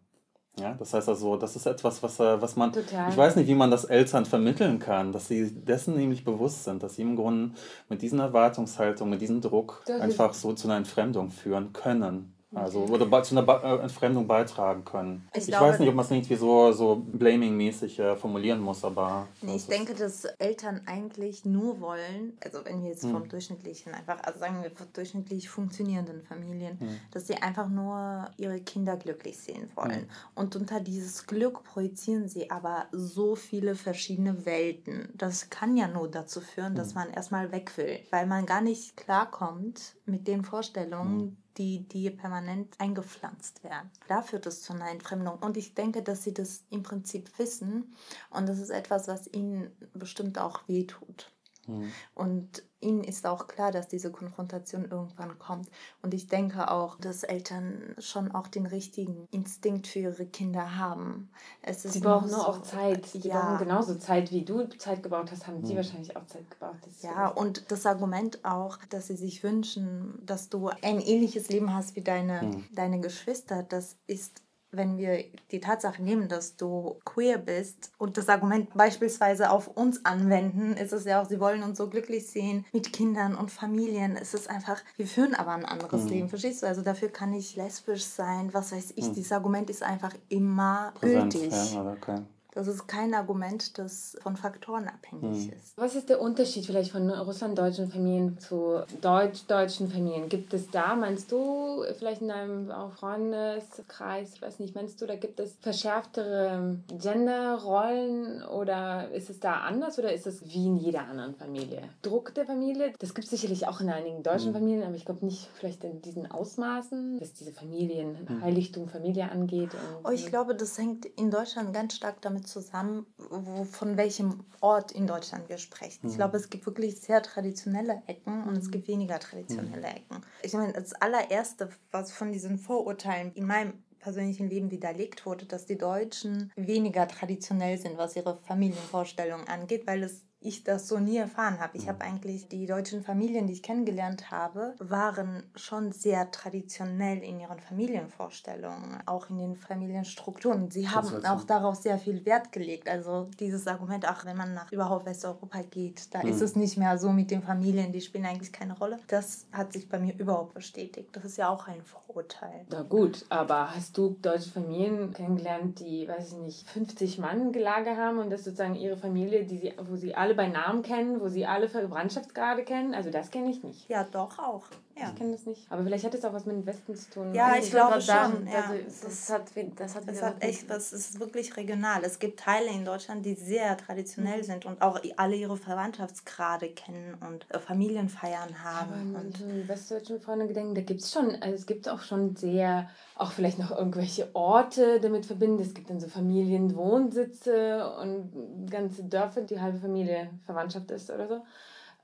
Ja, das heißt also, das ist etwas, was, äh, was man, Total. ich weiß nicht, wie man das Eltern vermitteln kann, dass sie dessen nämlich bewusst sind, dass sie im Grunde mit diesen Erwartungshaltung, mit diesem Druck das einfach so zu einer Entfremdung führen können. Also oder zu einer äh, Entfremdung beitragen können. Ich, ich glaube, weiß nicht, ob man es irgendwie so, so blaming-mäßig äh, formulieren muss, aber. Nee, ich denke, dass Eltern eigentlich nur wollen, also wenn wir jetzt hm. vom durchschnittlichen, einfach, also sagen wir durchschnittlich funktionierenden Familien, hm. dass sie einfach nur ihre Kinder glücklich sehen wollen. Hm. Und unter dieses Glück projizieren sie aber so viele verschiedene Welten. Das kann ja nur dazu führen, dass hm. man erstmal weg will, weil man gar nicht klarkommt mit den Vorstellungen, hm die dir permanent eingepflanzt werden. Da führt es zu einer Entfremdung. Und ich denke, dass sie das im Prinzip wissen. Und das ist etwas, was ihnen bestimmt auch wehtut. Mhm. Und ihnen ist auch klar, dass diese Konfrontation irgendwann kommt. Und ich denke auch, dass Eltern schon auch den richtigen Instinkt für ihre Kinder haben. Es ist sie brauchen nur so, auch Zeit. Sie ja. brauchen genauso Zeit, wie du Zeit gebraucht hast, haben die mhm. wahrscheinlich auch Zeit gebraucht. ja, und das Argument auch, dass sie sich wünschen, dass du ein ähnliches Leben hast wie deine, mhm. deine Geschwister, das ist wenn wir die Tatsache nehmen, dass du queer bist und das Argument beispielsweise auf uns anwenden, ist es ja auch, sie wollen uns so glücklich sehen mit Kindern und Familien. Es ist einfach, wir führen aber ein anderes mhm. Leben, verstehst du? Also dafür kann ich lesbisch sein, was weiß ich. Mhm. Dieses Argument ist einfach immer Präsent, gültig. Ja, okay. Das ist kein Argument, das von Faktoren abhängig hm. ist. Was ist der Unterschied vielleicht von russlanddeutschen Familien zu deutsch-deutschen Familien? Gibt es da, meinst du, vielleicht in deinem Freundeskreis, ich weiß nicht, meinst du, da gibt es verschärftere Genderrollen oder ist es da anders oder ist es wie in jeder anderen Familie? Druck der Familie, das gibt es sicherlich auch in einigen deutschen hm. Familien, aber ich glaube nicht vielleicht in diesen Ausmaßen, was diese Familienheiligtum, hm. Familie angeht. oh, ich glaube, das hängt in Deutschland ganz stark damit damit zusammen, wo, von welchem Ort in Deutschland wir sprechen. Mhm. Ich glaube, es gibt wirklich sehr traditionelle Ecken und es mhm. gibt weniger traditionelle mhm. Ecken. Ich meine, das allererste, was von diesen Vorurteilen in meinem persönlichen Leben widerlegt wurde, dass die Deutschen weniger traditionell sind, was ihre Familienvorstellungen angeht, weil es ich das so nie erfahren habe. Ich habe mhm. eigentlich die deutschen Familien, die ich kennengelernt habe, waren schon sehr traditionell in ihren Familienvorstellungen, auch in den Familienstrukturen. Sie haben auch darauf sehr viel Wert gelegt. Also dieses Argument, ach, wenn man nach überhaupt Westeuropa geht, da mhm. ist es nicht mehr so mit den Familien, die spielen eigentlich keine Rolle. Das hat sich bei mir überhaupt bestätigt. Das ist ja auch ein Vorurteil. Na gut, aber hast du deutsche Familien kennengelernt, die, weiß ich nicht, 50 Mann gelagert haben und das sozusagen ihre Familie, die sie, wo sie alle alle bei Namen kennen, wo sie alle Verwandtschaftsgrade kennen. Also das kenne ich nicht. Ja, doch auch. Ja. Ich kenne das nicht. Aber vielleicht hat es auch was mit dem Westen zu tun. Ja, ich, ich glaube schon. ja. also, das hat, das hat, das hat echt was, es ist wirklich regional. Es gibt Teile in Deutschland, die sehr traditionell mhm. sind und auch alle ihre Verwandtschaftsgrade kennen und äh, Familienfeiern haben. Aber und so westdeutschen Freunde gedenken, da gibt es schon, also es gibt auch schon sehr, auch vielleicht noch irgendwelche Orte damit verbinden. Es gibt dann so Familienwohnsitze und ganze Dörfer, die halbe Familie Verwandtschaft ist oder so.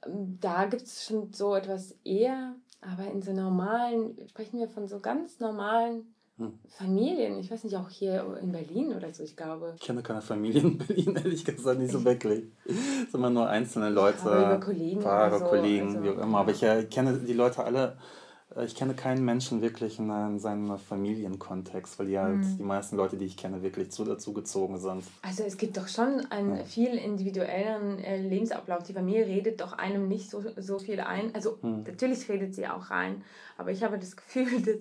Ähm, da gibt es schon so etwas eher aber in so normalen, sprechen wir von so ganz normalen hm. Familien. Ich weiß nicht, auch hier in Berlin oder so, ich glaube. Ich kenne keine Familien in Berlin, ehrlich gesagt, nicht so wirklich. Es sind immer nur einzelne Leute. Aber über Kollegen. Paare, so, Kollegen, also, wie auch immer. Aber ich äh, kenne die Leute alle ich kenne keinen Menschen wirklich in, in seinem Familienkontext, weil die halt mhm. die meisten Leute, die ich kenne, wirklich zu dazu gezogen sind. Also es gibt doch schon einen ja. viel individuelleren äh, Lebensablauf. Die Familie redet doch einem nicht so, so viel ein. Also mhm. natürlich redet sie auch rein, aber ich habe das Gefühl, dass,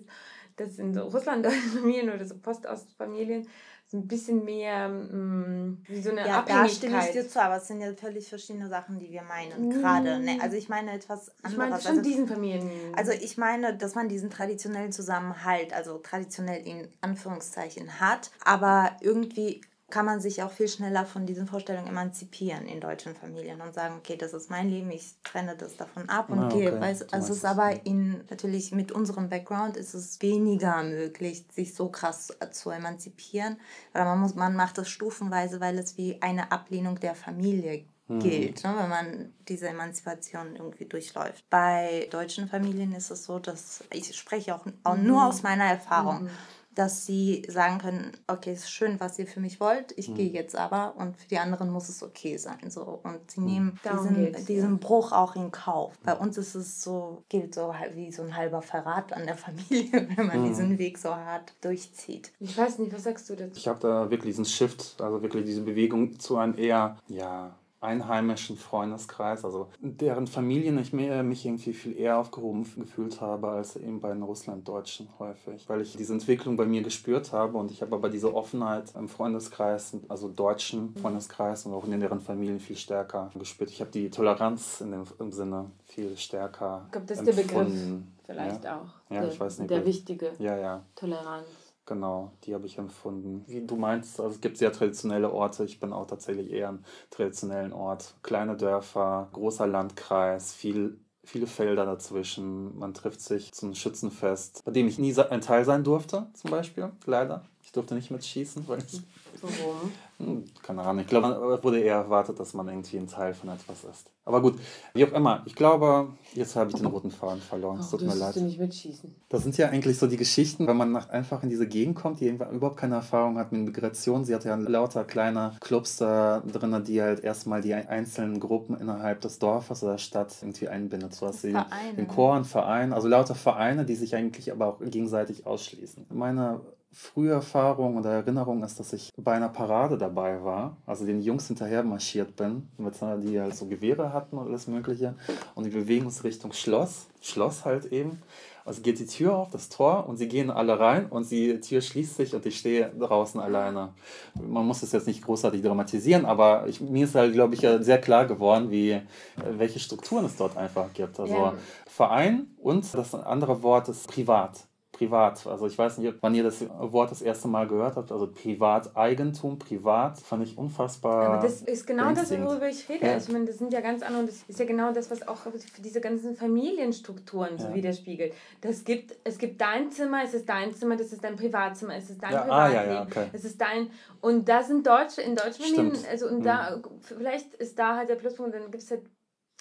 dass in so Russland-Familien oder so Postostfamilien ein bisschen mehr mh, mm, wie so eine ja, Abhängigkeit. Da stimme ich dir zu, aber es sind ja völlig verschiedene Sachen, die wir meinen mm. gerade. Ne? Also ich meine etwas anderes. Ich meine schon also, diesen Familien. Also ich meine, dass man diesen traditionellen Zusammenhalt, also traditionell in Anführungszeichen hat, aber irgendwie kann man sich auch viel schneller von diesen Vorstellungen emanzipieren in deutschen Familien und sagen, okay, das ist mein Leben, ich trenne das davon ab und ah, gehe. Okay. Weiß, also es ist aber in natürlich mit unserem Background ist es weniger möglich, sich so krass zu emanzipieren. Oder man muss, man macht das stufenweise, weil es wie eine Ablehnung der Familie hm. gilt, ne, wenn man diese Emanzipation irgendwie durchläuft. Bei deutschen Familien ist es so, dass ich spreche auch, auch nur mhm. aus meiner Erfahrung. Mhm dass sie sagen können, okay, es ist schön, was ihr für mich wollt, ich mhm. gehe jetzt aber und für die anderen muss es okay sein. So. Und sie mhm. nehmen diesen, diesen ja. Bruch auch in Kauf. Bei uns ist es so, gilt so wie so ein halber Verrat an der Familie, wenn man mhm. diesen Weg so hart durchzieht. Ich weiß nicht, was sagst du dazu? Ich habe da wirklich diesen Shift, also wirklich diese Bewegung zu einem eher, ja, einheimischen Freundeskreis, also deren Familien ich mir, mich irgendwie viel eher aufgehoben gefühlt habe als eben bei den Russlanddeutschen häufig, weil ich diese Entwicklung bei mir gespürt habe und ich habe aber diese Offenheit im Freundeskreis, also deutschen Freundeskreis und auch in deren Familien viel stärker gespürt. Ich habe die Toleranz in dem, im Sinne viel stärker Ich glaube, das ist empfunden. der Begriff vielleicht ja? auch. Ja, der, ich weiß nicht. Der wichtige. Ja, ja. Toleranz. Genau, die habe ich empfunden. Wie du meinst, also es gibt sehr traditionelle Orte. Ich bin auch tatsächlich eher ein traditionellen Ort. Kleine Dörfer, großer Landkreis, viel viele Felder dazwischen. Man trifft sich zum Schützenfest, bei dem ich nie ein Teil sein durfte, zum Beispiel, leider. Ich durfte nicht mitschießen, weil ich Warum? Keine Ahnung. Ich glaube, es wurde eher erwartet, dass man irgendwie ein Teil von etwas ist. Aber gut, wie auch immer. Ich glaube, jetzt habe ich den roten Faden verloren. Es tut du mir leid. du nicht mitschießen. Das sind ja eigentlich so die Geschichten, wenn man nach, einfach in diese Gegend kommt, die überhaupt keine Erfahrung hat mit Migration. Sie hat ja lauter kleine Clubs da drin, die halt erstmal die einzelnen Gruppen innerhalb des Dorfes oder der Stadt irgendwie einbindet. So was sie Vereine. den Chor und Verein, also lauter Vereine, die sich eigentlich aber auch gegenseitig ausschließen. Meine frühe Erfahrung oder Erinnerung ist, dass ich bei einer Parade dabei war, also den Jungs hinterher marschiert bin, mit, so- die halt so Gewehre hatten und alles Mögliche. Und die bewegen uns Richtung Schloss, Schloss halt eben. Also geht die Tür auf, das Tor, und sie gehen alle rein und die Tür schließt sich und ich stehe draußen alleine. Man muss das jetzt nicht großartig dramatisieren, aber ich, mir ist halt, glaube ich, sehr klar geworden, wie, äh, welche Strukturen es dort einfach gibt. Also Ja. Verein und das andere Wort ist privat. Privat. Also ich weiß nicht, wann ihr das Wort das erste Mal gehört habt. Also Privateigentum, privat, fand ich unfassbar. Aber das ist genau das, worüber ich rede. Ja. Ich meine, das sind ja ganz andere, und das ist ja genau das, was auch für diese ganzen Familienstrukturen so Ja. widerspiegelt. Das gibt, es gibt dein Zimmer, es ist dein Zimmer, das ist dein Privatzimmer, es ist dein Ja, ah, ja, Privatleben, ja, okay. es ist dein, und da sind Deutsche, in Stimmt. also und da, vielleicht ist da halt der Pluspunkt, dann gibt es halt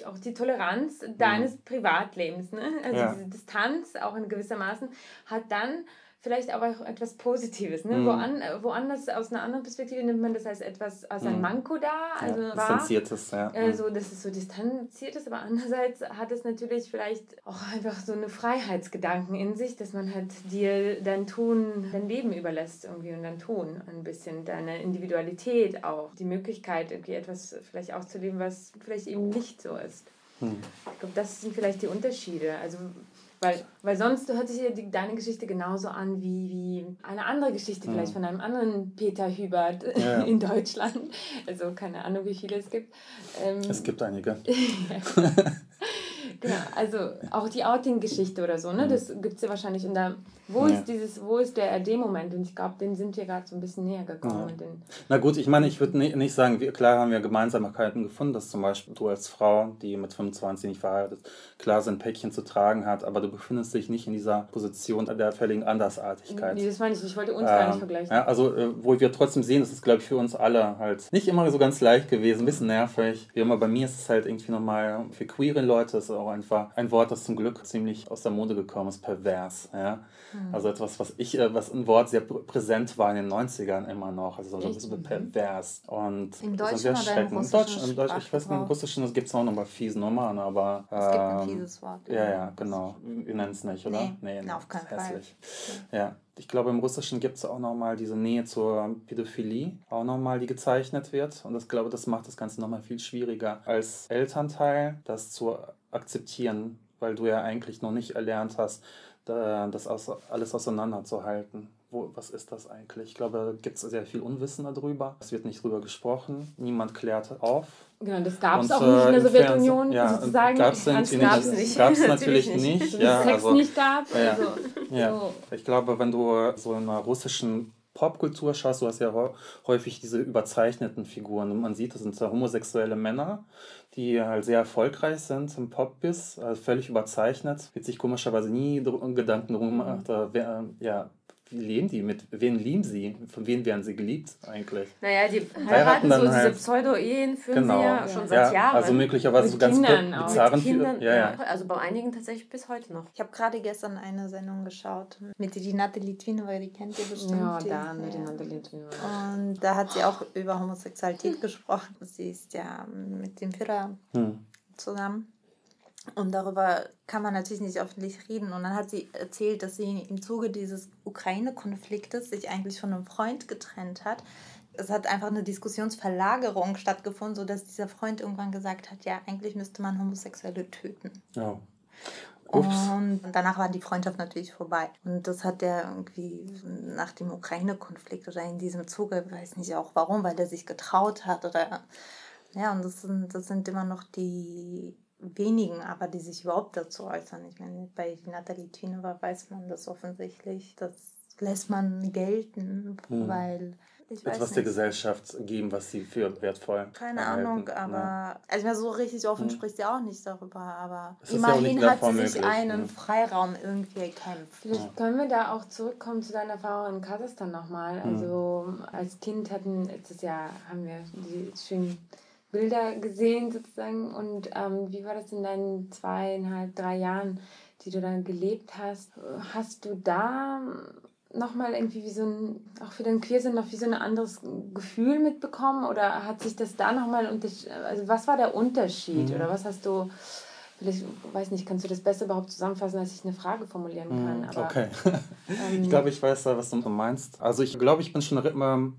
auch die Toleranz deines Privatlebens, ne? Also Ja. diese Distanz auch in gewissermaßen hat dann vielleicht aber auch etwas Positives, ne? Mhm. Woan, woanders aus einer anderen Perspektive nimmt man das als etwas als ein Mhm. Manko da, also ja, wahr. distanziertes, ja. Also, dass es so distanziert ist, aber andererseits hat es natürlich vielleicht auch einfach so eine Freiheitsgedanken in sich, dass man halt dir dein Tun, dein Leben überlässt irgendwie und dein Tun ein bisschen, deine Individualität auch, die Möglichkeit irgendwie etwas vielleicht auszuleben, was vielleicht eben nicht so ist. Hm. Ich glaube, das sind vielleicht die Unterschiede. Also, weil, weil sonst hört sich ja die, deine Geschichte genauso an wie, wie eine andere Geschichte, vielleicht von einem anderen Peter Hubert Ja. in Deutschland. Also keine Ahnung, wie viele es gibt. Ähm, Es gibt einige. genau, also auch die Outing-Geschichte oder so, ne? Das gibt es ja wahrscheinlich. Und da, wo Ja. ist dieses, wo ist der RD-Moment? Und ich glaube, den sind wir gerade so ein bisschen näher gekommen. Ja. Na gut, ich meine, ich würde nicht, nicht sagen, wir, klar haben wir Gemeinsamkeiten gefunden, dass zum Beispiel du als Frau, die mit 25 nicht verheiratet ist, klar sein Päckchen zu tragen hat, aber du befindest dich nicht in dieser Position der völligen Andersartigkeit. nee, das meine ich nicht. Ich wollte uns gar nicht Ähm, vergleichen. Ja, also, äh, wo wir trotzdem sehen, das ist, glaube ich, für uns alle halt nicht immer so ganz leicht gewesen, ein bisschen nervig. Wie immer, bei mir ist es halt irgendwie nochmal, für queere Leute ist es auch einfach ein Wort, das zum Glück ziemlich aus der Mode gekommen ist, pervers. Ja? Also etwas, was ich, äh, was ein Wort sehr prä- präsent war in den 90ern immer noch, also so ein bisschen pervers. Und Im ist Deutschen oder im Deutschen, im Deutschen, ich weiß nicht, im? Russischen, gibt es auch noch bei fiesen Nummern, aber... Es gibt ein ähm, fieses Wort. ja, ja, genau. Wir nennen es nicht, oder? Nee, na, auf keinen ist Fall. hässlich. Ja, ich glaube, im Russischen gibt es auch nochmal diese Nähe zur Pädophilie, auch nochmal, die gezeichnet wird. Und ich glaube, das macht das Ganze nochmal viel schwieriger als Elternteil, das zu akzeptieren, weil du ja eigentlich noch nicht erlernt hast, da- das alles auseinanderzuhalten. Wo, was ist das eigentlich? Ich glaube, da gibt es sehr viel Unwissen darüber. Es wird nicht drüber gesprochen. Niemand klärt auf. Genau, das gab es auch nicht in äh, der im Sowjetunion ja, sozusagen. nicht. nicht. Gab's natürlich nicht, wie ja, es Sex also- nicht gab. Ja. Also, Ja, so. ich glaube, wenn du so in einer russischen Popkultur schaust, du hast ja hä- häufig diese überzeichneten Figuren. Und man sieht, das sind so homosexuelle Männer, die halt sehr erfolgreich sind im Popbiss, also völlig überzeichnet. Wird sich komischerweise nie Gedanken drum gemacht, äh, wer, ja, wie leben die, mit wen lieben sie, von wem werden sie geliebt eigentlich. Naja, die Heiraten heiraten dann so diese halt. Pseudo-Ehen führen Genau. sie ja schon seit Ja, Jahren. also möglicherweise Mit so ganz auch. bizarren mit Kindern, ja, ja. Also bei einigen tatsächlich bis heute noch. Ich habe gerade gestern eine Sendung geschaut mit Renate Litvinova, die kennt ihr bestimmt. Ja, die, da mit ja. den Litwinen. Und da hat sie auch über Homosexualität gesprochen. Sie ist ja mit dem Führer Hm. zusammen. Und darüber kann man natürlich nicht öffentlich reden. Und dann hat sie erzählt, dass sie im Zuge dieses Ukraine-Konfliktes sich eigentlich von einem Freund getrennt hat. Es hat einfach eine Diskussionsverlagerung stattgefunden, sodass dieser Freund irgendwann gesagt hat, ja, eigentlich müsste man Homosexuelle töten. ja. Ups. Und danach war die Freundschaft natürlich vorbei. Und das hat er irgendwie nach dem Ukraine-Konflikt oder in diesem Zuge, weiß nicht auch warum, weil er sich getraut hat oder ja, und das sind, das sind immer noch die wenigen, aber die sich überhaupt dazu äußern. Ich meine, bei Nathalie Tünova weiß man das offensichtlich. Das lässt man gelten, Mhm. weil Ich weiß etwas nicht. der Gesellschaft geben, was sie für wertvoll Keine erhalten. Ahnung, aber Ja. also ich meine, so richtig offen Hm. spricht sie auch nicht darüber, aber ja immerhin in der hat sie Form sich möglich, einen ne? Freiraum irgendwie erkämpft. Vielleicht können wir da auch zurückkommen zu deiner Erfahrung in Kasachstan nochmal. Mhm. Also als Kind hatten, letztes Jahr haben wir die schönen Bilder gesehen sozusagen. Und ähm, wie war das in deinen zweieinhalb, drei Jahren, die du dann gelebt hast? Hast du da nochmal irgendwie wie so ein, auch für den Queersinn noch wie so ein anderes Gefühl mitbekommen? Oder hat sich das da nochmal unterschieden? Also was war der Unterschied? Mhm. Oder was hast du... Vielleicht, weiß nicht, kannst du das besser überhaupt zusammenfassen, als ich eine Frage formulieren kann. Mhm, Aber, Okay. ähm, Ich glaube, ich weiß, äh, was du meinst. Also ich glaube, ich bin schon immer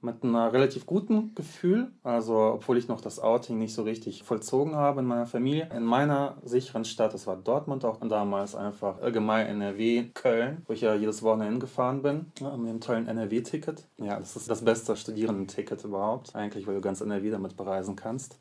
mit einem relativ guten Gefühl, also obwohl ich noch das Outing nicht so richtig vollzogen habe in meiner Familie. In meiner sicheren Stadt, das war Dortmund auch damals einfach allgemein NRW, Köln, wo ich ja jedes Wochenende hingefahren bin, ja, mit einem tollen NRW-Ticket. Ja, das ist das beste Studierendenticket überhaupt, eigentlich, weil du ganz NRW damit bereisen kannst.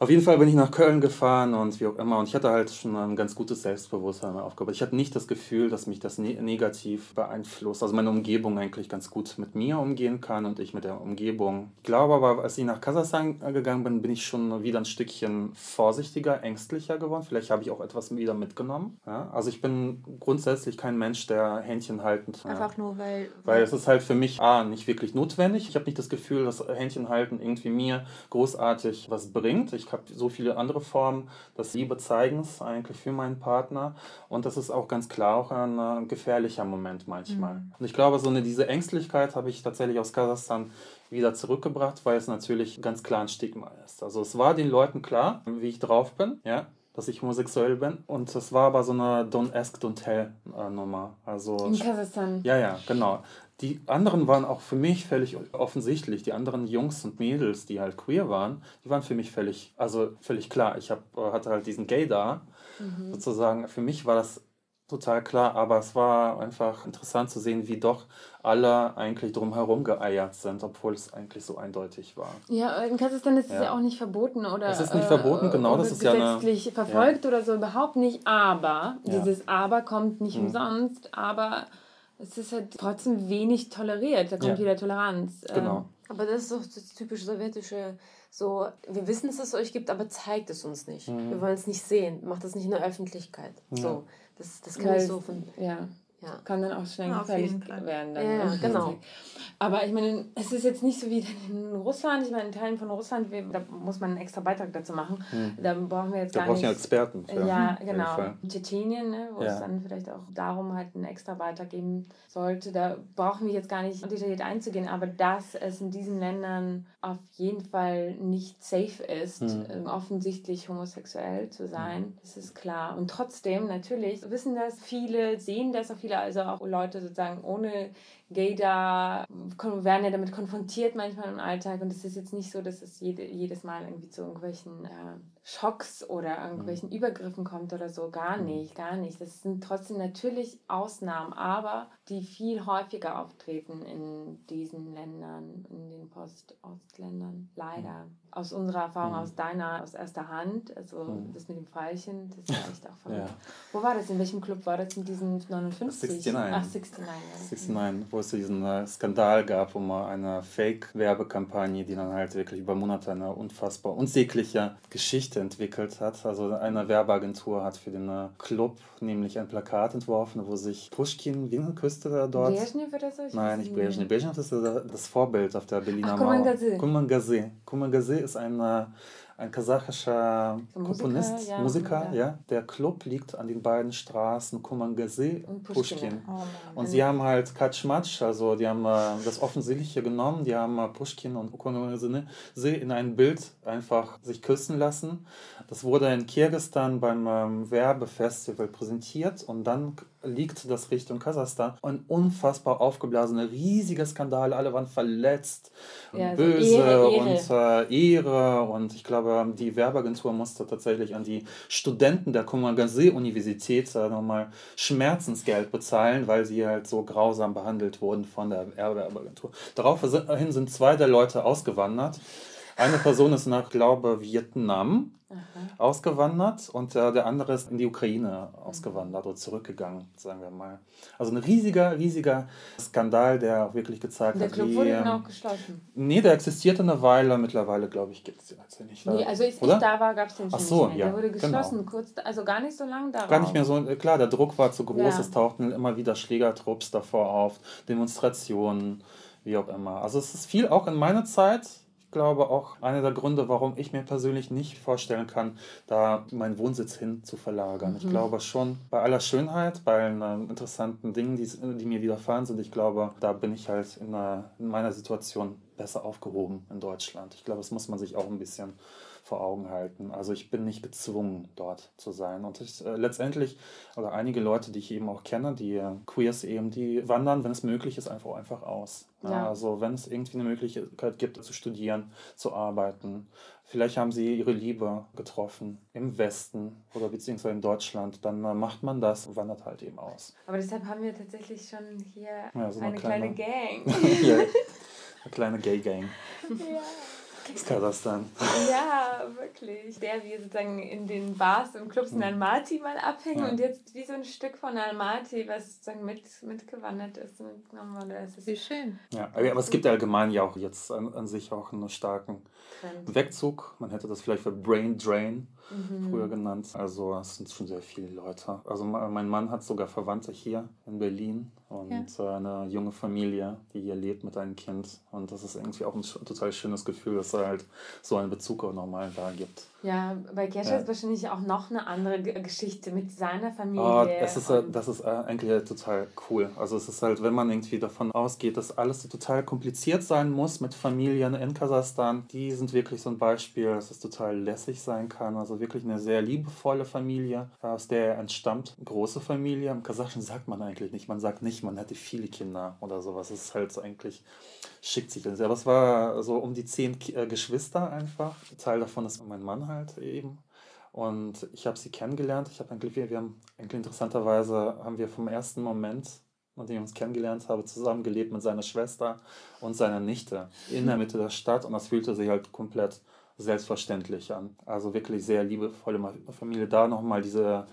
Auf jeden Fall bin ich nach Köln gefahren und wie auch immer. Und ich hatte halt schon ein ganz gutes Selbstbewusstsein aufgebaut. Ich hatte nicht das Gefühl, dass mich das ne negativ beeinflusst. Also meine Umgebung eigentlich ganz gut mit mir umgehen kann und ich mit der Umgebung. Ich glaube aber, als ich nach Kasachstan gegangen bin, bin ich schon wieder ein Stückchen vorsichtiger, ängstlicher geworden. Vielleicht habe ich auch etwas wieder mitgenommen. Ja? Also ich bin grundsätzlich kein Mensch, der Händchen haltend. ja. Einfach nur, weil. Weil es ist halt für mich A, nicht wirklich notwendig. Ich habe nicht das Gefühl, dass Händchen halten irgendwie mir großartig was bringt. Ich habe so viele andere Formen des Liebezeigens eigentlich für meinen Partner. Und das ist auch ganz klar auch ein äh, gefährlicher Moment manchmal. Und ich glaube, so eine, diese Ängstlichkeit habe ich tatsächlich aus Kasachstan wieder zurückgebracht, weil es natürlich ganz klar ein Stigma ist. Also es war den Leuten klar, wie ich drauf bin, ja, dass ich homosexuell bin. Und es war aber so eine Don't Ask, Don't Tell äh, Nummer. Also in Kasachstan. ja, ja, genau. Die anderen waren auch für mich völlig offensichtlich. Die anderen Jungs und Mädels, die halt queer waren, die waren für mich völlig, also völlig klar. Ich hab, äh, hatte halt diesen Gay da, sozusagen. Für mich war das total klar, aber es war einfach interessant zu sehen, wie doch alle eigentlich drumherum geeiert sind, obwohl es eigentlich so eindeutig war. Ja, in Kasachstan ist es Ja. ja auch nicht verboten oder. Es ist nicht verboten, genau, oder das ist ja gesetzlich verfolgt oder so, überhaupt nicht. Aber Ja. Mhm. dieses Aber kommt nicht umsonst, aber es ist halt trotzdem wenig toleriert. Da kommt Ja. wieder Toleranz. Genau. Ähm, Aber das ist doch das typisch sowjetische, so, wir wissen, dass es euch gibt, aber zeigt es uns nicht. Mhm. Wir wollen es nicht sehen, macht das nicht in der Öffentlichkeit. So, das, das kann weil- ich so von, ja. Ja. Kann dann auch schnell gefährlich werden. Dann, Ja, genau. Aber ich meine, es ist jetzt nicht so wie in Russland. Ich meine, in Teilen von Russland, wir, da muss man einen extra Beitrag dazu machen. Da brauchen wir jetzt Da gar brauchst du ja nicht. Experten für. Ja, genau. In Tschetschenien, ne, wo Ja. es dann vielleicht auch darum halt einen extra Beitrag geben sollte, da brauchen wir jetzt gar nicht detailliert einzugehen, aber dass es in diesen Ländern auf jeden Fall nicht safe ist, Mhm. ähm, offensichtlich homosexuell zu sein, das ist klar. Und trotzdem, natürlich, wissen das viele, sehen das auch viele, also auch Leute sozusagen ohne Gaydar werden ja damit konfrontiert manchmal im Alltag und es ist jetzt nicht so, dass es jede, jedes Mal irgendwie zu irgendwelchen äh, Schocks oder irgendwelchen Übergriffen kommt oder so. Gar nicht, gar nicht. Das sind trotzdem natürlich Ausnahmen, aber die viel häufiger auftreten in diesen Ländern, in den Post-Ostländern. Leider. Aus unserer Erfahrung, aus deiner, aus erster Hand, also das mit dem Pfeilchen, das ist echt auch verrückt. Ja. Wo war das? In welchem Club war das? In diesem 59? 69. Ach, 69. Ja. 69, wo es diesen äh, Skandal gab, wo man eine Fake-Werbekampagne, die dann halt wirklich über Monate eine unfassbar unsägliche Geschichte entwickelt hat. Also eine Werbeagentur hat für den äh, Club nämlich ein Plakat entworfen, wo sich Pushkin, wie küsste er dort? Brezhnev oder so? Ich Nein, nicht Brezhnev. Brezhnev ist äh, das Vorbild auf der Berliner Ach, Mauer. Kurmangase. Kurmangase. Kurmangase ist ein, äh, ein kasachischer So Musiker, Komponist, ja, Musiker, ja. ja. Der Club liegt an den beiden Straßen Kurmangase Und Pushkin. Pushkin. Oh. Und sie haben halt Katschmatsch, also die haben äh, das Offensichtliche genommen, die haben äh, Pushkin und Kurmangase in ein Bild einfach sich küssen lassen. Das wurde in Kirgisistan beim ähm, Werbefestival präsentiert und dann liegt das Richtung Kasachstan. Ein unfassbar aufgeblasener, riesiger Skandal, alle waren verletzt, und Ja, so böse Ehre, Ehre. und äh, Ehre und ich glaube, die Werbeagentur musste tatsächlich an die Studenten der Kumagase-Universität äh, nochmal Schmerzensgeld bezahlen, weil sie halt so grausam behandelt wurden von der Werbeagentur. Daraufhin sind zwei der Leute ausgewandert. Eine Person ist nach, glaube Vietnam ausgewandert und äh, der andere ist in die Ukraine ausgewandert oder zurückgegangen, sagen wir mal. Also ein riesiger, riesiger Skandal, der auch wirklich gezeigt Der hat, Club wie... wurde dann ähm, auch geschlossen. Nee, der existierte eine Weile. Mittlerweile, glaube ich, gibt es den jetzt nicht. Nee, also als ich da war, gab es den schon Ach so, nicht mehr. ja, Der wurde genau. geschlossen, kurz, also gar nicht so lange darauf. Gar nicht mehr so, äh, klar, der Druck war zu groß, Ja. es tauchten immer wieder Schlägertrupps davor auf, Demonstrationen, wie auch immer. Also es ist viel auch in meiner Zeit. Ich glaube auch einer der Gründe, warum ich mir persönlich nicht vorstellen kann, da meinen Wohnsitz hin zu verlagern. Mhm. Ich glaube schon, bei aller Schönheit, bei allen interessanten Dingen, die, die mir widerfahren sind, ich glaube, da bin ich halt in, einer, in meiner Situation besser aufgehoben in Deutschland. Ich glaube, das muss man sich auch ein bisschen vor Augen halten. Also ich bin nicht gezwungen, dort zu sein. Und ich, äh, letztendlich, oder einige Leute, die ich eben auch kenne, die äh, Queers eben, die wandern, wenn es möglich ist, einfach, einfach aus. Ja. Also wenn es irgendwie eine Möglichkeit gibt, zu studieren, zu arbeiten. Vielleicht haben sie ihre Liebe getroffen im Westen oder beziehungsweise in Deutschland, dann äh, macht man das und wandert halt eben aus. Aber deshalb haben wir tatsächlich schon hier Ja, so eine eine kleine, kleine- Gang. Hier, eine kleine Gay Gang. ja. Aus Kasachstan. ja, wirklich. Der wir sozusagen in den Bars und Clubs in Almaty mal abhängen Ja. und jetzt wie so ein Stück von Almaty, was sozusagen mit, mitgewandert ist und mitgenommen wurde. Es ist Wie schön. Ja, aber aber es gibt allgemein ja auch jetzt an, an sich auch einen starken Trend. Wegzug. Man hätte das vielleicht für Brain Drain Mhm. früher genannt. Also es sind schon sehr viele Leute. Also me- mein Mann hat sogar Verwandte hier in Berlin und äh, eine junge Familie, die hier lebt mit einem Kind. Und das ist irgendwie auch ein total schönes Gefühl, dass es halt so einen Bezug auch nochmal da gibt. Ja, bei Gescha Ja. ist wahrscheinlich auch noch eine andere Geschichte mit seiner Familie. Oh, das ist, das ist äh, eigentlich total cool. Also es ist halt, wenn man irgendwie davon ausgeht, dass alles so total kompliziert sein muss mit Familien in Kasachstan, die sind wirklich so ein Beispiel, dass es total lässig sein kann. Also wirklich eine sehr liebevolle Familie, aus der er entstammt. Große Familie. Im Kasachischen sagt man eigentlich nicht. Man sagt nicht, man hätte viele Kinder oder sowas. Es ist halt so eigentlich, schickt sich das. Aber es war so um die zehn äh, Geschwister einfach. Teil davon ist mein Mann halt eben. Und ich habe sie kennengelernt. Ich habe eigentlich, wir, haben eigentlich interessanterweise haben wir vom ersten Moment, nachdem ich uns kennengelernt habe, zusammengelebt mit seiner Schwester und seiner Nichte in der Mitte der Stadt. Und das fühlte sich halt komplett selbstverständlich an. Also wirklich sehr liebevolle Familie. Da nochmal diese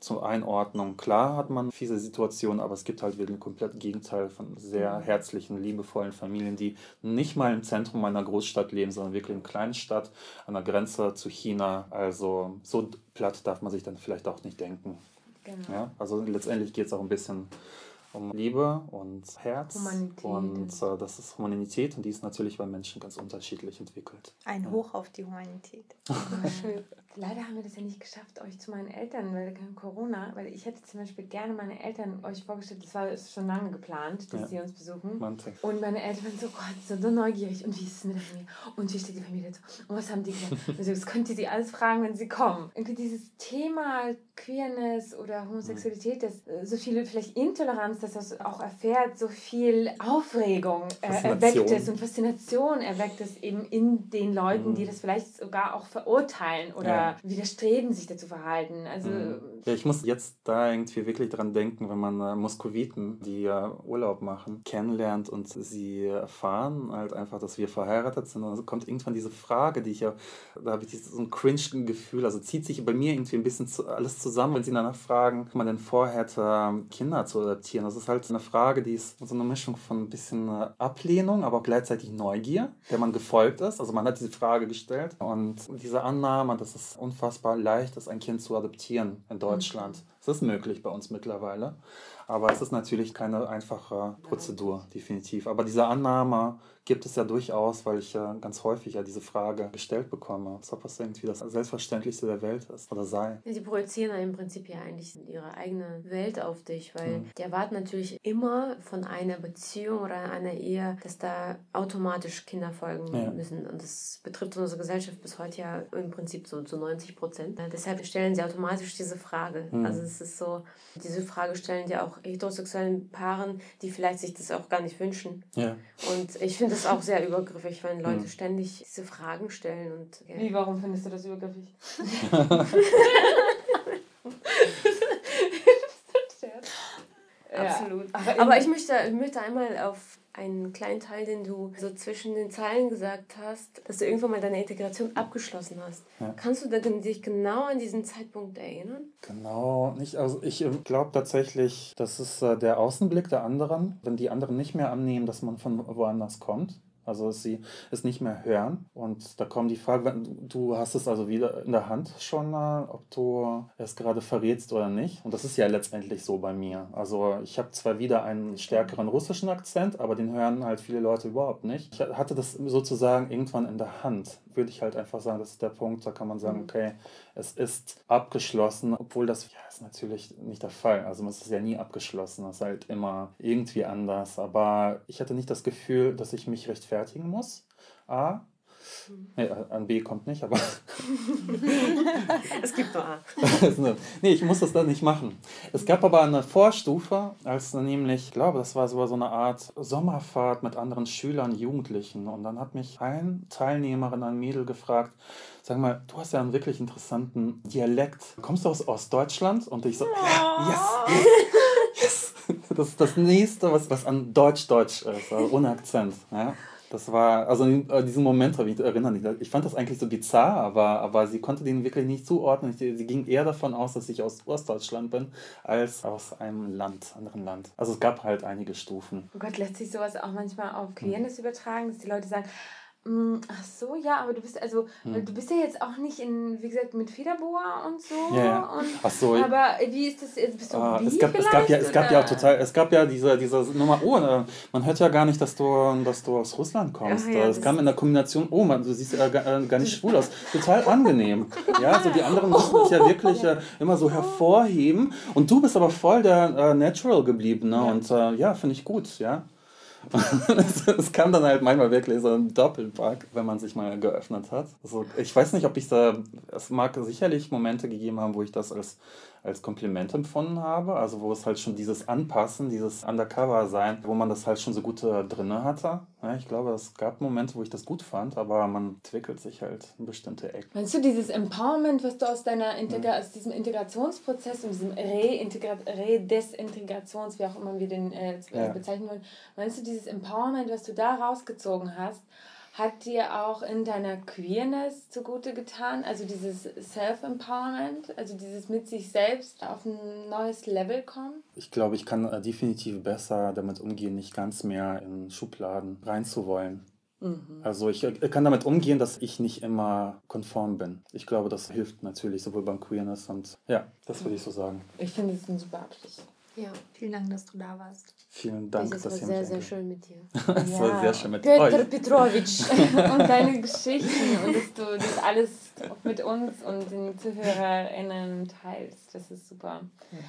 zur Einordnung. Klar hat man fiese Situationen, aber es gibt halt wirklich ein komplett Gegenteil von sehr herzlichen, liebevollen Familien, die nicht mal im Zentrum einer Großstadt leben, sondern wirklich in einer kleinen Stadt an der Grenze zu China. Also so platt darf man sich dann vielleicht auch nicht denken. Genau. Ja? Also letztendlich geht es auch ein bisschen um Liebe und Herz. Humanität. Und äh, das ist Humanität und die ist natürlich bei Menschen ganz unterschiedlich entwickelt. Ein Hoch auf die Humanität. Schön. Leider haben wir das ja nicht geschafft, euch zu meinen Eltern, weil Corona, weil ich hätte zum Beispiel gerne meine Eltern euch vorgestellt, das war ist schon lange geplant, dass Ja. sie uns besuchen. Man denkt, Und meine Eltern waren so, Gott, so, so neugierig. Und wie ist es mit der Familie? Und wie steht die Familie dazu? Und was haben die gesagt? Also, das könnt ihr sie alles fragen, wenn sie kommen. Irgendwie dieses Thema Queerness oder Homosexualität, das äh, so viel vielleicht Intoleranz, das das auch erfährt, so viel Aufregung äh, erweckt es und Faszination erweckt es eben in den Leuten, Mhm. die das vielleicht sogar auch verurteilen oder Ja. Widerstreben, sich dazu verhalten. Also, Mhm. Ja, ich muss jetzt da irgendwie wirklich dran denken, wenn man äh, Moskowiten, die ja Urlaub machen, kennenlernt und sie erfahren halt einfach, dass wir verheiratet sind. Und dann kommt irgendwann diese Frage, die ich ja, da habe ich dieses, so ein cringe-Gefühl, also zieht sich bei mir irgendwie ein bisschen zu, alles zusammen, wenn sie danach fragen, ob man denn vorhätte, ähm, Kinder zu adoptieren. Das ist halt eine Frage, die ist so eine Mischung von ein bisschen äh, Ablehnung, aber auch gleichzeitig Neugier, der man gefolgt ist. Also man hat diese Frage gestellt und diese Annahme, dass es unfassbar leicht ist, ein Kind zu adoptieren in Deutschland. Es ist möglich bei uns mittlerweile, aber es ist natürlich keine einfache Prozedur, definitiv. Aber diese Annahme gibt es ja durchaus, weil ich ja ganz häufig ja diese Frage gestellt bekomme, ob es irgendwie das Selbstverständlichste der Welt ist oder sei. Die projizieren im Prinzip ja eigentlich ihre eigene Welt auf dich, weil Mhm. die erwarten natürlich immer von einer Beziehung oder einer Ehe, dass da automatisch Kinder folgen Ja. müssen. Und das betrifft unsere Gesellschaft bis heute ja im Prinzip so zu 90 Prozent. Deshalb stellen sie automatisch diese Frage. Mhm. Also es ist so, diese Frage stellen ja auch heterosexuellen Paaren, die vielleicht sich das auch gar nicht wünschen. Ja. Und ich finde das auch sehr übergriffig, wenn Leute Mhm. ständig diese Fragen stellen und ja. wie, warum findest du das übergriffig? Ja. Absolut. Aber, Aber ich möchte, ich möchte einmal auf einen kleinen Teil, den du so zwischen den Zeilen gesagt hast, dass du irgendwann mal deine Integration abgeschlossen hast. Ja. Kannst du dich genau an diesen Zeitpunkt erinnern? Genau, nicht. Also ich äh, glaube tatsächlich, das ist äh, der Außenblick der anderen, wenn die anderen nicht mehr annehmen, dass man von woanders kommt also dass sie es nicht mehr hören. Und da kommt die Frage, du hast es also wieder in der Hand schon, ob du es gerade verrätst oder nicht. Und das ist ja letztendlich so bei mir. Also ich habe zwar wieder einen stärkeren russischen Akzent, aber den hören halt viele Leute überhaupt nicht. Ich hatte das sozusagen irgendwann in der Hand. Würde ich halt einfach sagen, das ist der Punkt, da kann man sagen, mhm. okay, es ist abgeschlossen, obwohl das ja, ist natürlich nicht der Fall. Also es ist ja nie abgeschlossen, es ist halt immer irgendwie anders. Aber ich hatte nicht das Gefühl, dass ich mich rechtfertigen muss. A. Nee, an B kommt nicht, aber. es gibt nur A. nee, ich muss das dann nicht machen. Es gab aber eine Vorstufe, als nämlich, ich glaube, das war so eine Art Sommerfahrt mit anderen Schülern, Jugendlichen. Und dann hat mich ein Teilnehmerin, ein Mädel gefragt, sag mal, du hast ja einen wirklich interessanten Dialekt. Kommst du aus Ostdeutschland? Und ich so, ja, yes, yes, yes. Das ist das nächste, was, was an Deutsch-Deutsch ist, also ohne Akzent. Ja. Das war, also an äh, diesen Moment habe ich erinnert. Ich fand das eigentlich so bizarr, aber, aber sie konnte den wirklich nicht zuordnen. Sie, ging eher davon aus, dass ich aus Ostdeutschland bin, als aus einem Land, anderen Land. Also es gab halt einige Stufen. Oh Gott, lässt sich sowas auch manchmal auf Queerness hm. übertragen, dass die Leute sagen, ach so, ja, aber du bist also, hm. du bist ja jetzt auch nicht in, wie gesagt, mit Federboa und so. Ja, ja. Und, ach so. Aber wie ist das jetzt? Bist du ah, es gab, es gab ja, es gab ja total, es gab ja diese, diese Nummer, oh, äh, man hört ja gar nicht, dass du, dass du aus Russland kommst. Ach, ja, das, das kam in der Kombination, oh, man, du siehst äh, gar, äh, gar nicht schwul aus. Total angenehm. Ja, also die anderen mussten sich ja wirklich äh, immer so hervorheben. Und du bist aber voll der äh, Natural geblieben. Ne? Ja. Und ja, finde ich gut, ja. es kam dann halt manchmal wirklich so ein Doppelpack, wenn man sich mal geöffnet hat. Also ich weiß nicht, ob ich da, es mag sicherlich Momente gegeben haben, wo ich das als als Kompliment empfunden habe. Also wo es halt schon dieses Anpassen, dieses Undercover-Sein, wo man das halt schon so gut äh, drin hatte. Ja, ich glaube, es gab Momente, wo ich das gut fand, aber man entwickelt sich halt in bestimmte Ecken. Meinst du dieses Empowerment, was du aus deiner Integra mhm. aus diesem Integrationsprozess und diesem Re-Desintegrations, wie auch immer wir den äh, ja. bezeichnen wollen, meinst du dieses Empowerment, was du da rausgezogen hast, hat dir auch in deiner Queerness zugute getan, also dieses Self-Empowerment, also dieses mit sich selbst auf ein neues Level kommen? Ich glaube, ich kann äh, definitiv besser damit umgehen, nicht ganz mehr in Schubladen reinzuwollen. Mhm. Also ich äh, kann damit umgehen, dass ich nicht immer konform bin. Ich glaube, das hilft natürlich sowohl beim Queerness und ja, das würde ich so sagen. Ich finde es ein super Abschluss. Ja, vielen Dank, dass du da warst. Vielen Dank, das dass ihr sehr, sehr schön mit dir. Es ja. war sehr schön mit Petr euch. Petrovic und deine Geschichten und dass du das alles mit uns und den ZuhörerInnen teilst. Das ist super.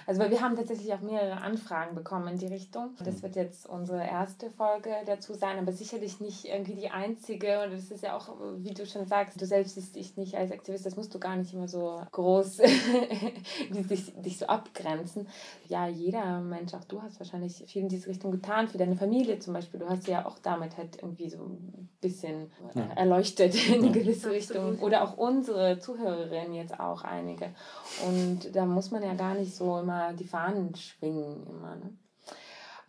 Also, weil wir haben tatsächlich auch mehrere Anfragen bekommen in die Richtung. Das wird jetzt unsere erste Folge dazu sein, aber sicherlich nicht irgendwie die einzige. Und das ist ja auch, wie du schon sagst, du selbst siehst dich nicht als Aktivist, das musst du gar nicht immer so groß dich, dich so abgrenzen. Ja, jeder Mensch, auch du hast wahrscheinlich viel diese Richtung getan, für deine Familie zum Beispiel. Du hast ja auch damit halt irgendwie so ein bisschen ja. erleuchtet in eine gewisse Richtung. Oder auch unsere Zuhörerinnen jetzt auch einige. Und da muss man ja gar nicht so immer die Fahnen schwingen immer. Ne?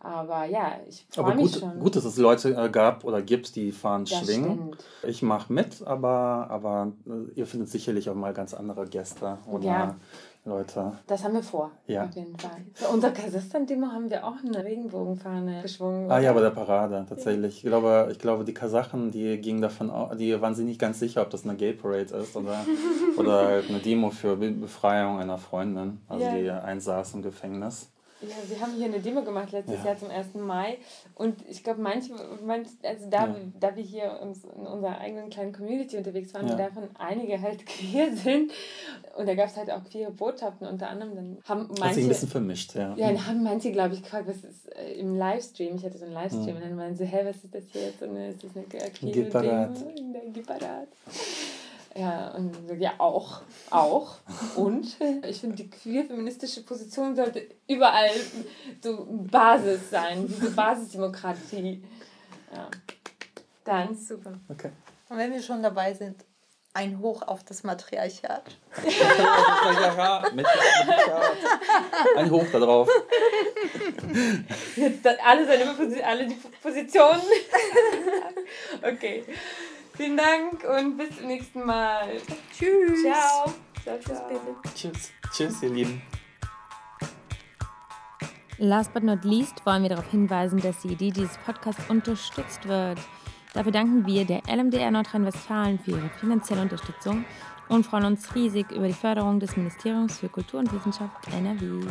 Aber ja, ich freue mich gut, schon. Gut, dass es Leute äh, gab oder gibt, die Fahnen das schwingen. Stimmt. Ich mache mit, aber, aber äh, ihr findet sicherlich auch mal ganz andere Gäste oder ja. Leute. Das haben wir vor, ja. auf jeden Fall. Bei unserer Kasachstan-Demo haben wir auch eine Regenbogenfahne geschwungen. Ah ja, bei der Parade, tatsächlich. Ich glaube, ich glaube, die Kasachen, die gingen davon aus, die waren sich nicht ganz sicher, ob das eine Gay Parade ist oder, oder halt eine Demo für Befreiung einer Freundin, also ja. die einsaß im Gefängnis. Ja, wir haben hier eine Demo gemacht letztes ja. Jahr zum 1. Mai und ich glaube, manche, manch, also da, ja. da wir hier in unserer eigenen kleinen Community unterwegs waren, ja. davon einige halt queer sind und da gab es halt auch queere Botschaften unter anderem, dann haben manche... Hat sich ein bisschen vermischt, ja. Ja, dann haben manche, glaube ich, gefragt, was ist äh, im Livestream, ich hatte so einen Livestream und dann meinen sie, hä, was ist das hier jetzt? Und ist das eine queere Demo? Gipparat. Ja, und ja, auch. Auch. Und ich finde, die queer-feministische Position sollte überall so Basis sein, diese Basisdemokratie. Ja. Dann. Super. Okay. Und wenn wir schon dabei sind, Ein Hoch auf das Matriarchat. Ein Hoch da drauf. Jetzt alle, seine alle die Positionen. okay. Vielen Dank und bis zum nächsten Mal. Tschüss. Ciao. Ciao, ciao. Tschüss. Tschüss, ihr Lieben. Last but not least wollen wir darauf hinweisen, dass die Idee dieses Podcasts unterstützt wird. Dafür danken wir der LMDR Nordrhein-Westfalen für ihre finanzielle Unterstützung und freuen uns riesig über die Förderung des Ministeriums für Kultur und Wissenschaft NRW.